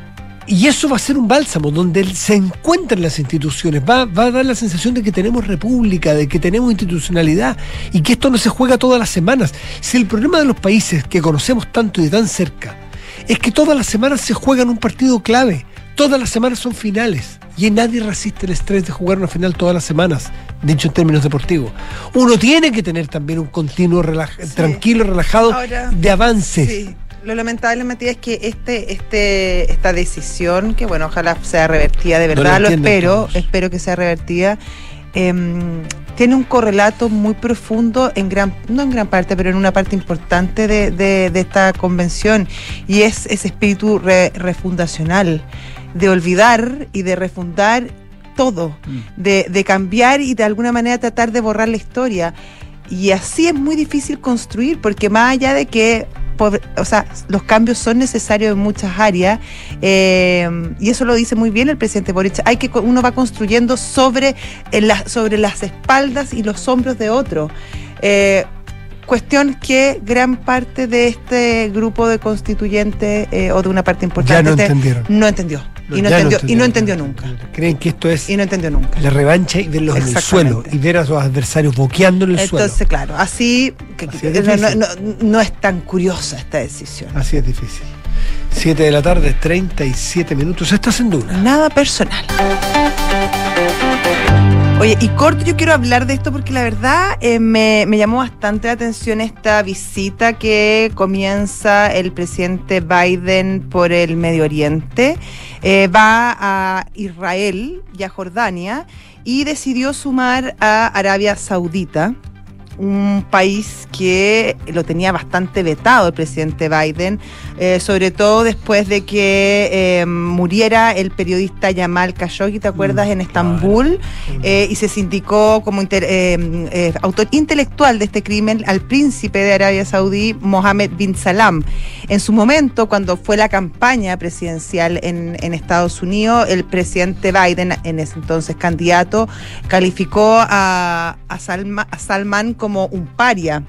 y eso va a ser un bálsamo donde se encuentran las instituciones. Va, va, a dar la sensación de que tenemos república, de que tenemos institucionalidad y que esto no se juega todas las semanas. Si el problema de los países que conocemos tanto y de tan cerca es que todas las semanas se juegan un partido clave, todas las semanas son finales y nadie resiste el estrés de jugar una final todas las semanas, dicho en términos deportivos. Uno tiene que tener también un continuo tranquilo, relajado de avances lo lamentable, Matías, es que este, este, esta decisión, que bueno, ojalá sea revertida de verdad, lo, espero, espero que sea revertida, em, tiene un correlato muy profundo en gran, no en gran parte, pero en una parte importante de, esta convención, y es ese espíritu refundacional, de olvidar y de refundar todo, mm. de, de cambiar y de alguna manera tratar de borrar la historia. Y así es muy difícil construir, porque más allá de que o sea, los cambios son necesarios en muchas áreas eh, y eso lo dice muy bien el presidente Boric. Hay que uno va construyendo sobre, sobre las espaldas y los hombros de otro. Eh, cuestión que gran parte de este grupo de constituyentes eh, o de una parte importante no entendió y, no entendió, y no entendió nunca. Creen que esto es y no entendió nunca. la revancha y verlos en el suelo y ver a sus adversarios boqueando en el suelo. Entonces, claro, así, no, es tan curiosa esta decisión. Así es difícil. 7 de la tarde, 37 minutos. Estás en duda. Nada personal. Oye, y corto, yo quiero hablar de esto porque la verdad eh, me, llamó bastante la atención esta visita que comienza el presidente Biden por el Medio Oriente. Eh, va a Israel y a Jordania y decidió sumar a Arabia Saudita un país que lo tenía bastante vetado el presidente Biden, eh, sobre todo después de que eh, muriera el periodista Yamal Khashoggi, ¿te acuerdas?, mm, en Estambul, eh, y se sindicó como autor intelectual de este crimen al príncipe de Arabia Saudí, Mohammed bin Salam. En su momento, cuando fue la campaña presidencial en, Estados Unidos, el presidente Biden, en ese entonces candidato, calificó a, a Salman como como un paria.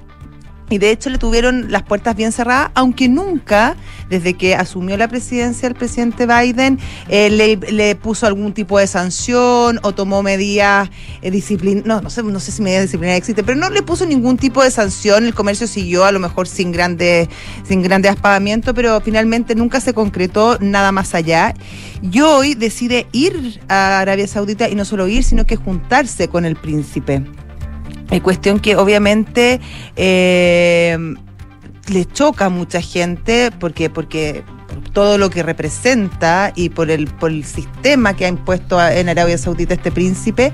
Y de hecho le tuvieron las puertas bien cerradas, aunque nunca, desde que asumió la presidencia el presidente Biden, eh, le, puso algún tipo de sanción o tomó medidas eh, no, no sé, no sé si medidas disciplinarias existen, pero no le puso ningún tipo de sanción. El comercio siguió a lo mejor sin grandes, sin grandes pero finalmente nunca se concretó nada más allá. Y hoy decide ir a Arabia Saudita y no solo ir, sino que juntarse con el príncipe. Es cuestión que obviamente eh, le choca a mucha gente porque, porque todo lo que representa y por el, por el sistema que ha impuesto en Arabia Saudita este príncipe.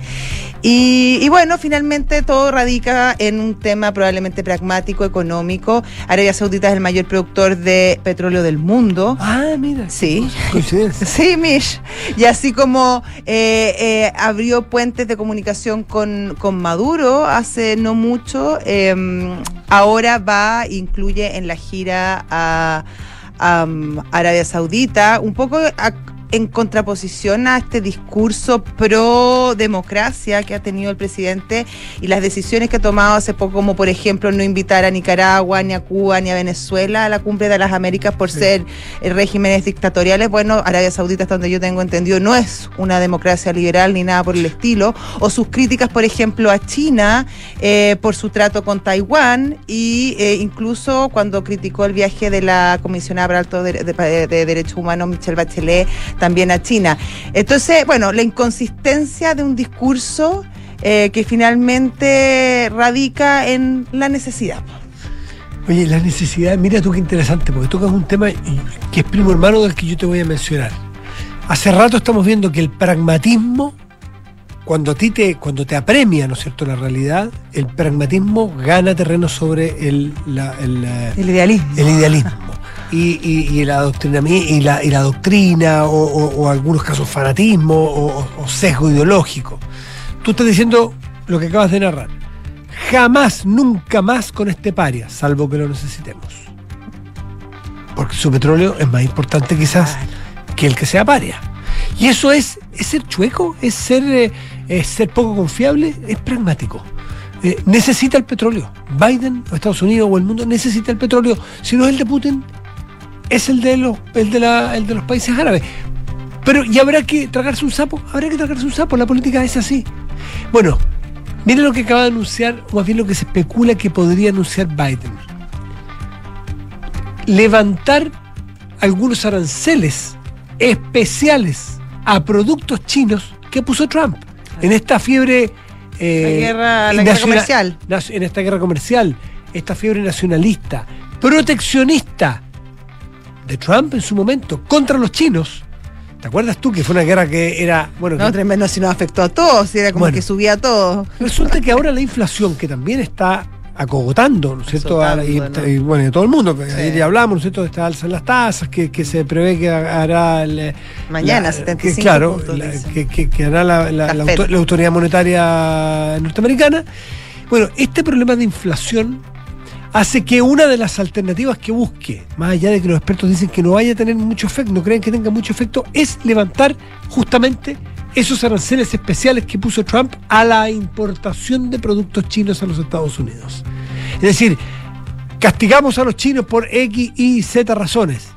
Y, bueno, finalmente todo radica en un tema probablemente pragmático, económico. Arabia Saudita es el mayor productor de petróleo del mundo. Ah, mira. Sí. Sí, Mish. Y así como eh, eh, abrió puentes de comunicación con, con Maduro hace no mucho, em, ahora va, incluye en la gira a Arabia Saudita, un poco en contraposición a este discurso pro democracia que ha tenido el presidente y las decisiones que ha tomado hace poco, como por ejemplo no invitar a Nicaragua, ni a Cuba, ni a Venezuela a la cumbre de las Américas por ser eh, regímenes dictatoriales. Bueno, Arabia Saudita, hasta donde yo tengo entendido, no es una democracia liberal ni nada por el estilo. O sus críticas, por ejemplo, a China eh, por su trato con Taiwán y eh, incluso cuando criticó el viaje de la comisionada para alto de, de- de derechos humanos, Michelle Bachelet, también a China. Entonces, bueno, la inconsistencia de un discurso eh, que finalmente radica en la necesidad. Oye, la necesidad, mira tú qué interesante, porque tocas un tema que es primo hermano del que yo te voy a mencionar. Hace rato estamos viendo que el pragmatismo, cuando a ti te, cuando te apremia, ¿no es cierto?, la realidad, el pragmatismo gana terreno sobre el, la- el, El idealismo. el idealismo. Y, y, y el adoctrinami- y la, y la doctrina, o, o- o algunos casos fanatismo, o, o- o sesgo ideológico. Tú estás diciendo lo que acabas de narrar. Jamás, nunca más con este paria, salvo que lo necesitemos. Porque su petróleo es más importante quizás que el que sea paria. Y eso es, es ser chueco, es ser, eh, es ser poco confiable, es pragmático. Eh, necesita el petróleo. Biden, o Estados Unidos o el mundo necesita el petróleo. Si no es el de Putin, es el de los, el de la- el de los países árabes. Pero, ¿y habrá que tragarse un sapo? Habrá que tragarse un sapo, la política es así. Bueno, miren lo que acaba de anunciar, o más bien lo que se especula que podría anunciar Biden. Levantar algunos aranceles especiales a productos chinos que puso Trump en esta fiebre eh, La guerra- la guerra comercial. en esta guerra comercial, esta fiebre nacionalista, proteccionista de Trump en su momento contra los chinos. ¿Te acuerdas tú que fue una guerra que era, bueno, No, que- tremendo, si nos afectó a todos, era como Bueno. que subía todo. resulta que ahora la inflación que también está acogotando, ¿no es cierto? A- y, ¿no? y, bueno, y a todo el mundo, que Sí. ayer ya hablamos, ¿no es cierto? De esta alza en las tasas, que, que se prevé que hará el, Mañana, la- 75 que, claro, puntos, la- dicen. que, que- que hará la, la- La la Fed. auto- la autoridad monetaria norteamericana. Bueno, este problema de inflación hace que una de las alternativas que busque, más allá de que los expertos dicen que no vaya a tener mucho efecto, no creen que tenga mucho efecto, es levantar justamente esos aranceles especiales que puso Trump a la importación de productos chinos a los Estados Unidos. Es decir, castigamos a los chinos por X, Y, Z razones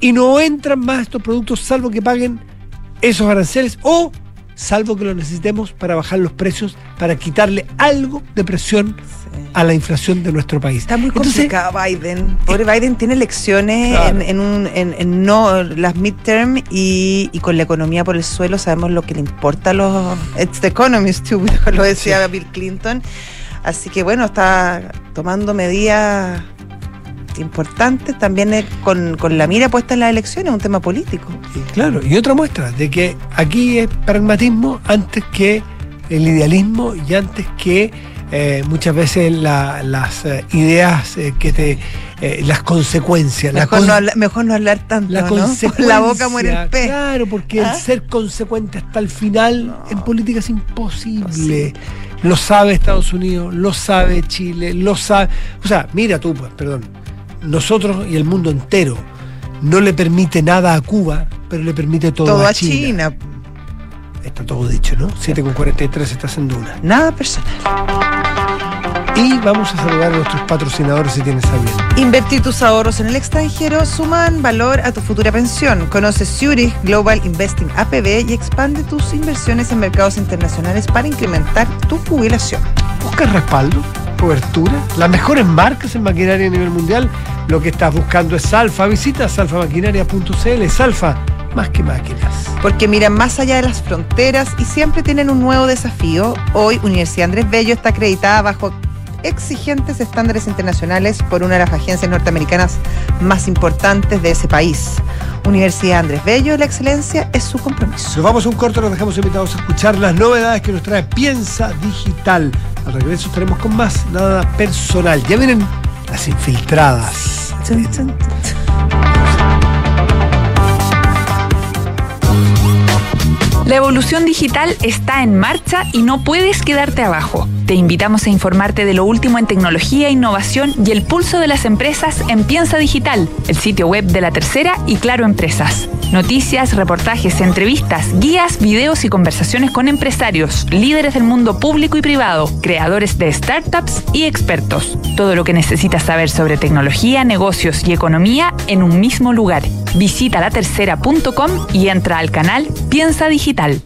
y no entran más estos productos salvo que paguen esos aranceles o salvo que los necesitemos para bajar los precios, para quitarle algo de presión a la inflación de nuestro país. Está muy Entonces, complicado Biden. Pobre Biden tiene elecciones Claro. en, en un, en, en no las midterm y, y con la economía por el suelo sabemos lo que le importa a los It's the economist too, lo decía Bill Clinton. Así que bueno, está tomando medidas importantes también eh, con, con la mira puesta en las elecciones, un tema político. Y claro, y otra muestra de que aquí es pragmatismo antes que el idealismo y antes que eh, muchas veces la- las eh, ideas eh, que te. eh, las consecuencias. la Mejor, con- no, habla- mejor no hablar tanto, la la boca muere el pez. Claro, porque ¿Ah? el ser consecuente hasta el final No. en política es imposible. Imposible. Lo sabe Estados Unidos, lo sabe Chile, lo sabe. O sea, mira tú, pues, perdón. Nosotros y el mundo entero no le permite nada a Cuba, pero le permite todo, Todo a China. China. Está todo dicho, ¿no? 7 con 43 está haciendo una. Nada personal. Y vamos a saludar a nuestros patrocinadores si tienes a bien. Invertir tus ahorros en el extranjero suman valor a tu futura pensión. Conoce Zurich Global Investing APB y expande tus inversiones en mercados internacionales para incrementar tu jubilación. ¿Buscas respaldo? ¿Cobertura? ¿Las mejores marcas en maquinaria a nivel mundial? Lo que estás buscando es Salfa. Visita salfamaquinaria.cl. Salfa, más que máquinas. Porque miran más allá de las fronteras y siempre tienen un nuevo desafío. Hoy Universidad Andrés Bello está acreditada bajo exigentes estándares internacionales por una de las agencias norteamericanas más importantes de ese país. Universidad Andrés Bello, la excelencia es su compromiso. Nos vamos a un corto, nos dejamos invitados a escuchar las novedades que nos trae Piensa Digital. Al regreso estaremos con más, nada personal. Ya vienen las infiltradas. La evolución digital está en marcha y no puedes quedarte abajo. Te invitamos a informarte de lo último en tecnología, innovación y el pulso de las empresas en Piensa Digital, el sitio web de la tercera y Claro Empresas. Noticias, reportajes, entrevistas, guías, videos y conversaciones con empresarios, líderes del mundo público y privado, creadores de startups y expertos. Todo lo que necesitas saber sobre tecnología, negocios y economía en un mismo lugar. Visita latercera.com y entra al canal Piensa Digital.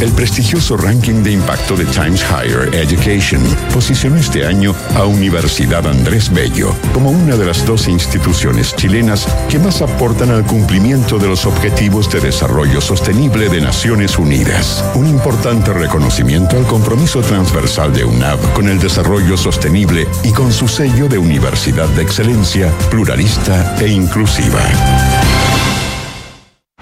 El prestigioso ranking de impacto de Times Higher Education posicionó este año a Universidad Andrés Bello como una de las dos instituciones chilenas que más aportan al cumplimiento de los Objetivos de Desarrollo Sostenible de Naciones Unidas. Un importante reconocimiento al compromiso transversal de UNAV con el desarrollo sostenible y con su sello de Universidad de Excelencia, pluralista e inclusiva.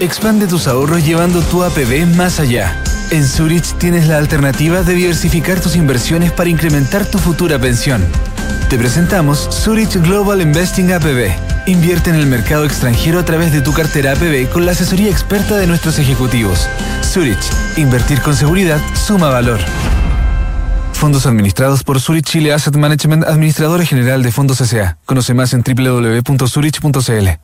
Expande tus ahorros llevando tu APB más allá. En Zurich tienes la alternativa de diversificar tus inversiones para incrementar tu futura pensión. Te presentamos Zurich Global Investing APB. Invierte en el mercado extranjero a través de tu cartera APB con la asesoría experta de nuestros ejecutivos. Zurich, invertir con seguridad suma valor. Fondos administrados por Zurich Chile Asset Management, administradora general de fondos S.A. Conoce más en www.zurich.cl.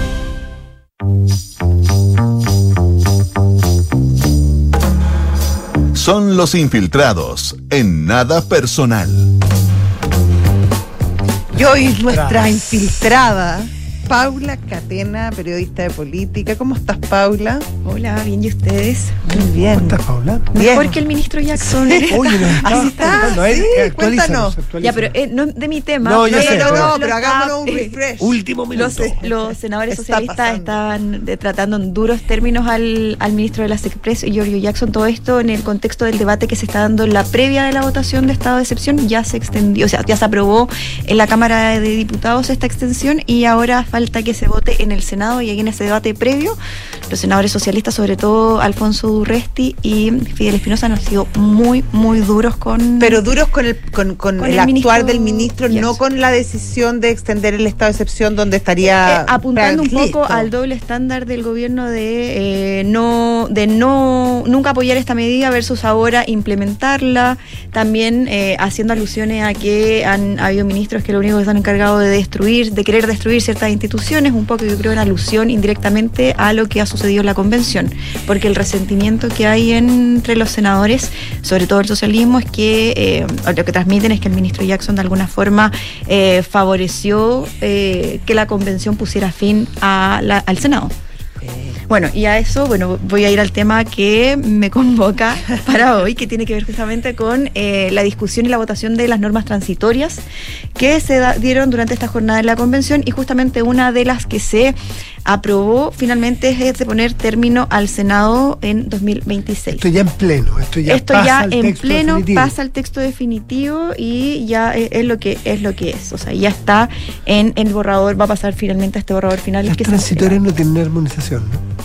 Son los infiltrados en nada personal. Y hoy nuestra infiltrada, Paula Catena, periodista de política. ¿Cómo estás, Paula? Hola, bien, ¿y ustedes? Muy bien. ¿Cómo estás, Paula? Bien. Mejor que el ministro Jackson. Oye, Así está, ver, sí, actualízanos, cuéntanos. Ya, pero eh, no es de mi tema. No, yo sé, pero pero- no, pero hagámonos un eh, refresh. Último minuto. Los, los senadores Está socialistas pasando. estaban de- tratando en duros términos al, al ministro de las Express, Giorgio Jackson. Todo esto en el contexto del debate que se está dando en la previa de la votación de estado de excepción. Ya se extendió, o sea, ya se aprobó en la Cámara de Diputados esta extensión y ahora falta que se vote en el Senado y ahí en ese debate previo, los senadores socialistas, sobre todo Alfonso Durresti y Fidel Espinosa, han sido muy, muy duros con. Pero duros con el, con, con Con el, el actuar ministro del ministro, no Jackson. con la decisión de extender el estado de excepción donde estaría Eh, apuntando un poco al doble estándar del gobierno de eh, no de no nunca apoyar esta medida versus ahora implementarla también eh, haciendo alusiones a que han habido ministros que lo único que están encargados de destruir de querer destruir ciertas instituciones un poco yo creo en alusión indirectamente a lo que ha sucedido en la convención porque el resentimiento que hay entre los senadores sobre todo el socialismo es que eh, lo que transmiten es que el ministro Jackson de alguna forma eh, favoreció eh, que la convención pusiera fin a la- al Senado. Bueno, y a eso, bueno, voy a ir al tema que me convoca para hoy, que tiene que ver justamente con eh, la discusión y la votación de las normas transitorias que se da- dieron durante esta jornada de la convención y justamente una de las que se aprobó finalmente es de poner término al Senado en 2026. Esto ya en pleno. Esto ya, Esto pasa ya al en texto pleno definitivo. pasa al texto definitivo y ya es, es lo que es lo que es. O sea, ya está en el borrador, va a pasar finalmente a este borrador final. Las transitorias no tienen armonización, ¿no?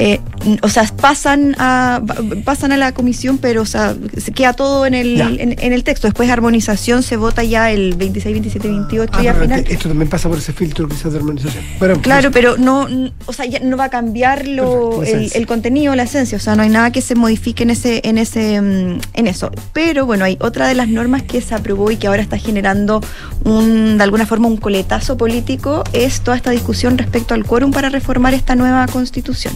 Eh, o sea, pasan a, pa- pasan a la comisión, pero o sea, se queda todo en el, en, en el texto. Después de armonización se vota ya el 26, 27, 28 Ah, y al final. esto también pasa por ese filtro quizás de armonización. Bueno, Claro, pues, pero no, o sea, ya no va a cambiar lo- el, el contenido, la esencia, o sea, no hay nada que se modifique en ese, en ese, mm, en eso. Pero bueno, hay otra de las normas que se aprobó y que ahora está generando un, de alguna forma, un coletazo político, es toda esta discusión respecto al quórum para reformar esta nueva constitución.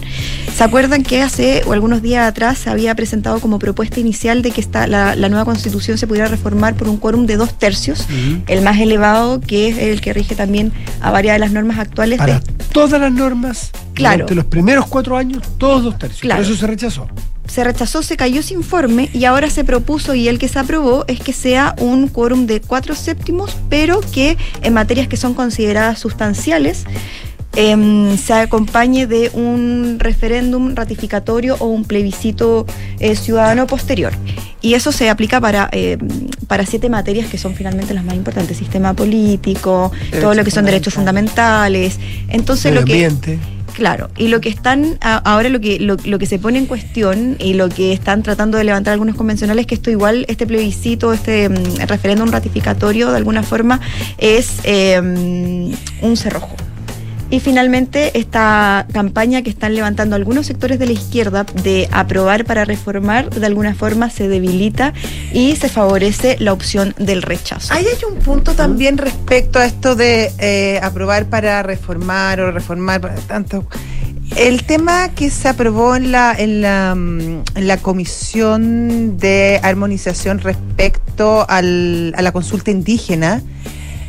¿Se acuerdan que hace o algunos días atrás se había presentado como propuesta inicial de que esta, la, la nueva constitución se pudiera reformar por un quórum de dos tercios, el más elevado, que es el que rige también a varias de las normas actuales de para todas las normas, Claro. durante los primeros cuatro años, todos dos tercios. Claro. Por eso se rechazó. se rechazó, se cayó ese informe y ahora se propuso y el que se aprobó es que sea un quórum de cuatro séptimos, pero que en materias que son consideradas sustanciales em, se acompañe de un referéndum ratificatorio o un plebiscito eh, ciudadano posterior. Y eso se aplica para, em, para siete materias que son finalmente las más importantes, sistema político, todo lo que son derechos fundamentales. Entonces Medio lo que... ambiente. Claro, y lo que están ahora lo que lo, lo que se pone en cuestión y lo que están tratando de levantar algunos convencionales que esto igual este plebiscito, este mm, referéndum ratificatorio de alguna forma es un cerrojo. Y finalmente esta campaña que están levantando algunos sectores de la izquierda de aprobar para reformar de alguna forma se debilita y se favorece la opción del rechazo. Ahí hay un punto también respecto a esto de eh, aprobar para reformar o reformar tanto. El tema que se aprobó en la, en la, mm, en la comisión de armonización respecto al- a la consulta indígena,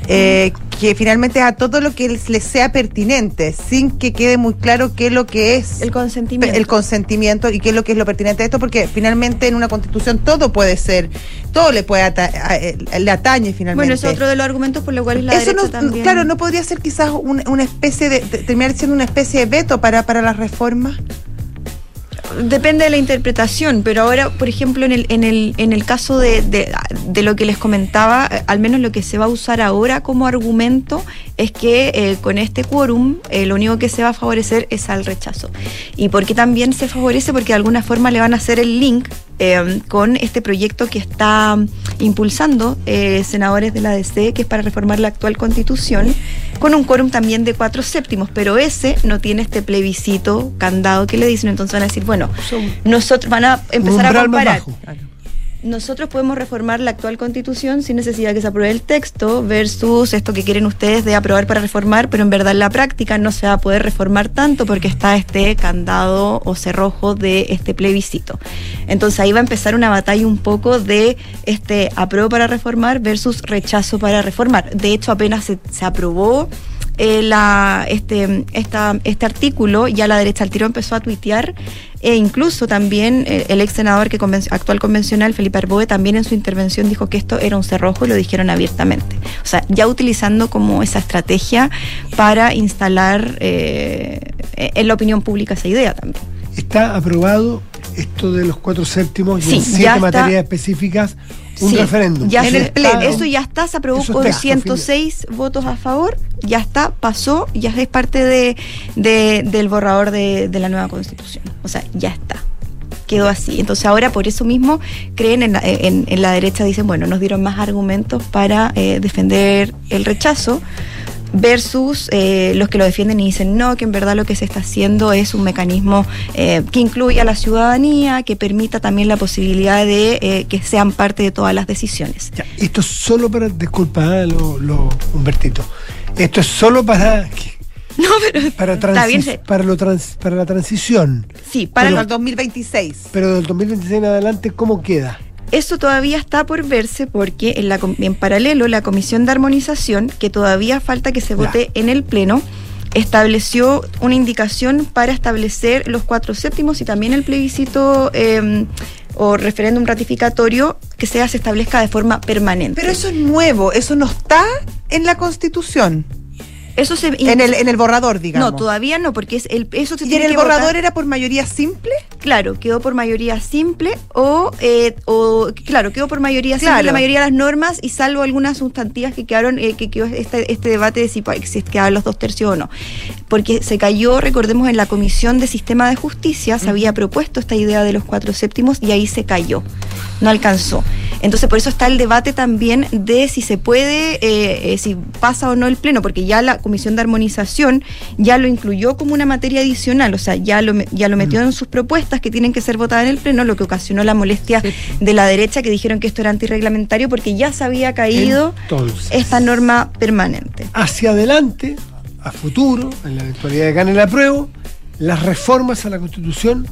eh, que finalmente a todo lo que les, sea pertinente, sin que quede muy claro qué es lo que es El consentimiento. el consentimiento y qué es lo que es lo pertinente a esto, porque finalmente en una constitución todo puede ser, todo le puede ata- eh, le atañe finalmente. Bueno, es otro de los argumentos por los cuales la Eso derecha no, también... claro, no podría ser quizás un- una especie de, de- terminar siendo una especie de veto para, para las reformas. Depende de la interpretación, pero ahora, por ejemplo, en el, en el, en el caso de, de- lo que les comentaba, eh, al menos lo que se va a usar ahora como argumento es que eh, con este quórum eh, lo único que se va a favorecer es al rechazo. ¿Y por qué también se favorece? Porque de alguna forma le van a hacer el link eh, con este proyecto que está impulsando senadores de la DC, que es para reformar la actual constitución, con un quórum también de cuatro séptimos, pero ese no tiene este plebiscito candado que le dicen, entonces van a decir, bueno, nosotros van a empezar a comparar. Nosotros podemos reformar la actual constitución sin necesidad que se apruebe el texto versus esto que quieren ustedes de aprobar para reformar, pero en verdad en la práctica no se va a poder reformar tanto porque está este candado o cerrojo de este plebiscito. Entonces ahí va a empezar una batalla un poco de este apruebo para reformar versus rechazo para reformar. De hecho, apenas se, se aprobó eh, la, este, esta, este artículo, ya la derecha al tiro empezó a tuitear, e incluso también eh, el ex senador que conven- actual convencional, Felipe Arboe, también en su intervención dijo que esto era un cerrojo y lo dijeron abiertamente. O sea, ya utilizando como esa estrategia para instalar eh, en la opinión pública esa idea también. Está aprobado esto de los cuatro séptimos y Sí, en siete materias específicas un Sí, referéndum. Ya Eso se- está- eso ya está, se aprobó por está, 106 votos a favor, ya está, pasó, ya es parte de, de- del borrador de, de la nueva constitución. O sea, ya está. Quedó así. Entonces ahora por eso mismo creen en la, en- en la derecha, dicen, bueno, nos dieron más argumentos para eh, defender el rechazo versus eh, los que lo defienden y dicen no, que en verdad lo que se está haciendo es un mecanismo eh, que incluya a la ciudadanía, que permita también la posibilidad de eh, que sean parte de todas las decisiones. Ya, esto es solo para, disculpa, lo, lo- Humbertito, esto es solo para, No, pero para, transi- para, lo trans- para la transición. Sí, para Pero- el 2026. Pero del 2026 en adelante, ¿cómo queda? Eso todavía está por verse porque en, la, en paralelo la Comisión de Armonización, que todavía falta que se vote en el Pleno, estableció una indicación para establecer los cuatro séptimos y también el plebiscito eh, o referéndum ratificatorio que sea se establezca de forma permanente. Pero eso es nuevo, eso no está en la Constitución. Eso se en el, en el borrador, digamos. No, todavía no, porque es el, eso se ¿Y en el que borrador votar. era por mayoría simple? Claro, quedó por mayoría simple o, eh, o claro, quedó por mayoría simple Claro. la mayoría de las normas y salvo algunas sustantivas que quedaron, eh, que quedó este, este debate de si, si quedaban los dos tercios o no. Porque se cayó, recordemos, en la Comisión de Sistema de Justicia, se había propuesto esta idea de los cuatro séptimos y ahí se cayó, no alcanzó. Entonces, por eso está el debate también de si se puede, eh, si pasa o no el Pleno, porque ya la Comisión de Armonización ya lo incluyó como una materia adicional, o sea, ya lo, ya lo metió en sus propuestas que tienen que ser votadas en el Pleno, lo que ocasionó la molestia de la derecha que dijeron que esto era antirreglamentario porque ya se había caído Entonces. esta norma permanente. hacia adelante, a futuro, en la eventualidad de gane el apruebo, las reformas a la Constitución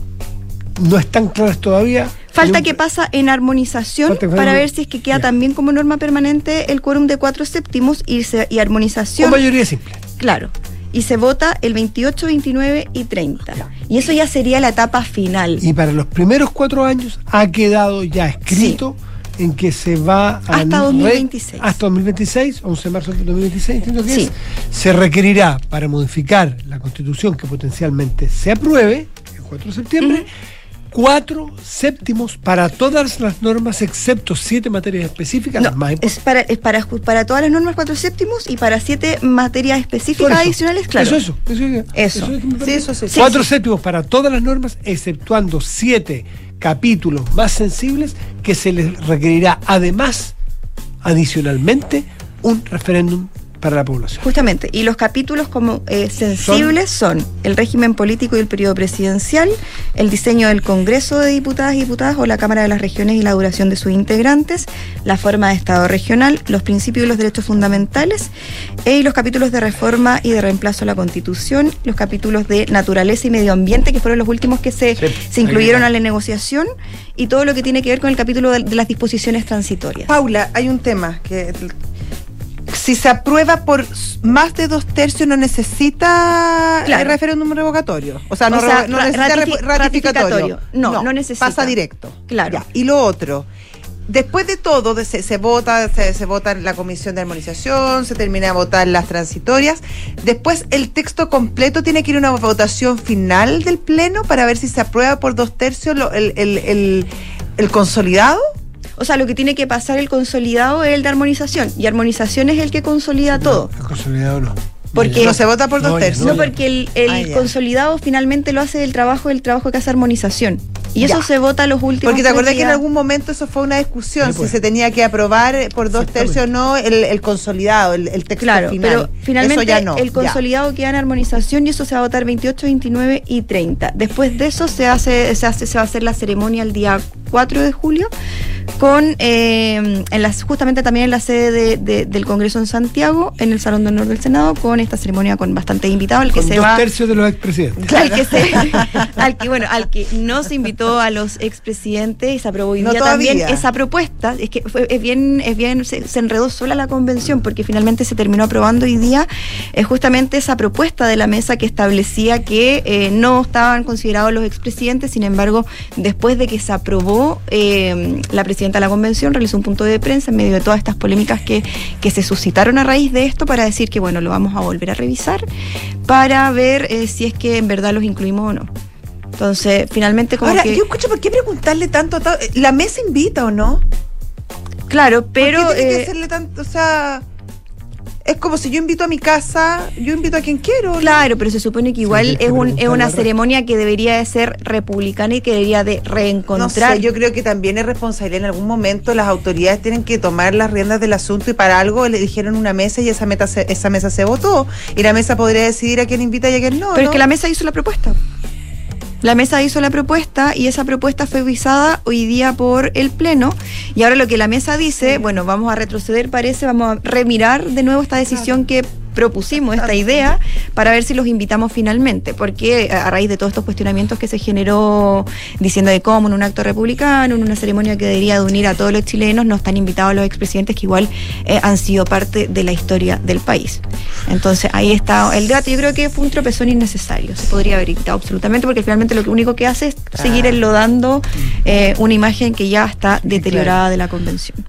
no están claras todavía. Falta un- que pasa en armonización que para ver si es que queda también como norma permanente el quórum de cuatro séptimos y, se- y armonización. mayoría simple. Claro. Y se vota el 28, 29 y 30. Y eso ya sería la etapa final. Y para los primeros cuatro años ha quedado ya escrito en que se va a Hasta re- 2026. hasta 2026, 11 de marzo de 2026, entiendo que Sí. es, se requerirá para modificar la constitución que potencialmente se apruebe el 4 de septiembre, cuatro séptimos para todas las normas excepto siete materias específicas, las más Es para, es para, para todas las normas cuatro séptimos y para siete materias específicas eso. adicionales, claro. Eso, eso. Eso, Eso. es que me Sí, eso. Sí, Cuatro sí. séptimos para todas las normas, exceptuando siete capítulos más sensibles que se les requerirá además, adicionalmente, un referéndum para la población. Justamente, y los capítulos como eh, sensibles son? el régimen político y el periodo presidencial, el diseño del Congreso de Diputadas y Diputadas o la Cámara de las Regiones y la duración de sus integrantes, la forma de Estado regional, los principios y los derechos fundamentales, eh, y los capítulos de reforma y de reemplazo a la Constitución, los capítulos de naturaleza y medio ambiente, que fueron los últimos que se, se incluyeron a la negociación, y todo lo que tiene que ver con el capítulo de, de las disposiciones transitorias. Paula, hay un tema que si se aprueba por más de dos tercios no necesita Claro. el referéndum revocatorio. O sea, no, O sea, no necesita ratificatorio. No, no necesita. Pasa directo. Claro. Ya. Y lo otro. Después de todo, de- se, se vota, se, se vota en la comisión de armonización, se termina de votar las transitorias. Después, el texto completo tiene que ir a una votación final del Pleno para ver si se aprueba por dos tercios lo- el, el- el- el consolidado. O sea, lo que tiene que pasar el consolidado es el de armonización. Y armonización es el que consolida todo. El consolidado no. Porque No se vota por dos No, ya, tercios. No, ya. porque el, el Ah, ya. consolidado finalmente lo hace el trabajo, el trabajo que hace armonización. Y eso Ya. se vota los últimos. Porque te acordás que en algún momento eso fue una discusión, Sí, si pues. se tenía que aprobar por dos tercios o no el, el consolidado, el, el texto Claro, final. pero finalmente eso ya no. el ya. consolidado queda en armonización y eso se va a votar 28, 29 y 30. Después de eso se hace, se hace, se va a hacer la ceremonia el día 4 de julio con eh, en las, justamente también en la sede de- de- del Congreso en Santiago, en el Salón de Honor del Senado, con esta ceremonia con bastante invitados, al que Con se dos va tercios de los expresidentes. al que se, al que bueno al que no se invitó a los expresidentes y se aprobó hoy No día todavía. también esa propuesta es que fue- es bien es bien se, se enredó sola la convención porque finalmente se terminó aprobando hoy día eh, justamente esa propuesta de la mesa que establecía que eh, no estaban considerados los expresidentes sin embargo después de que se aprobó eh, la presidenta de la convención realizó un punto de prensa en medio de todas estas polémicas que, que se suscitaron a raíz de esto para decir que bueno lo vamos a volver a revisar para ver eh, si es que en verdad los incluimos o no. Entonces, finalmente como Ahora, que... yo escucho, ¿por qué preguntarle tanto a todo? ¿La mesa invita o no? Claro, pero... ¿Por qué tiene que eh, hacerle tanto? O sea, es como si yo invito a mi casa, yo invito a quien quiero. ¿no? Claro, pero se supone que igual es, un- es una ceremonia que debería de ser republicana y que debería de No reencontrar. sé, yo creo que también es responsabilidad en algún momento las autoridades tienen que tomar las riendas del asunto y para algo le dijeron una mesa y esa, meta se- esa mesa se votó y la mesa podría decidir a quién invita y a quién no. pero ¿no? es que la mesa hizo la propuesta. La mesa hizo la propuesta y esa propuesta fue visada hoy día por el Pleno. Y ahora lo que la mesa dice, bueno, vamos a retroceder, parece, vamos a remirar de nuevo esta decisión que propusimos, esta idea, para ver si los invitamos finalmente. Porque a raíz de todos estos cuestionamientos que se generó diciendo de cómo en un acto republicano, en una ceremonia que debería de unir a todos los chilenos, no están invitados los expresidentes que igual eh, han sido parte de la historia del país. Entonces ahí está el debate. Yo creo que fue un tropezón innecesario. Se podría haber evitado absolutamente porque finalmente lo único que hace es seguir enlodando eh, una imagen que ya está deteriorada de la convención.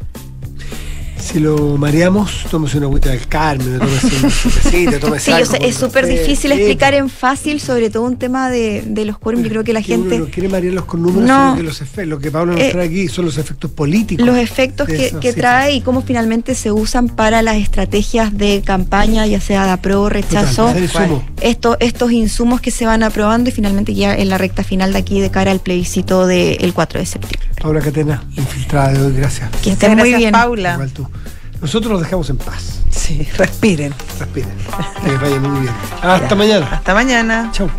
Si lo mareamos, tómese una agüita del Carmen, tómese un tómese Sí, algo sé, con es súper difícil explicar en fácil, sobre todo un tema de, de los quórum. Yo creo que la que uno gente. no quiere marearlos con números, No. sino que los efectos, lo que Pablo nos Eh, trae aquí son los efectos políticos. los efectos de que, que trae y cómo finalmente se usan para las estrategias de campaña, ya sea de apruebo, rechazo, Total, estos, estos insumos que se van aprobando y finalmente ya en la recta final de aquí de cara al plebiscito del 4 de septiembre. Paula Catena, infiltrada de hoy, gracias. Que estén muy Gracias, bien. Paula. Igual tú. Nosotros los dejamos en paz. Sí, respiren. Respiren. Que les vaya muy bien. Hasta mañana. Hasta mañana. Chau.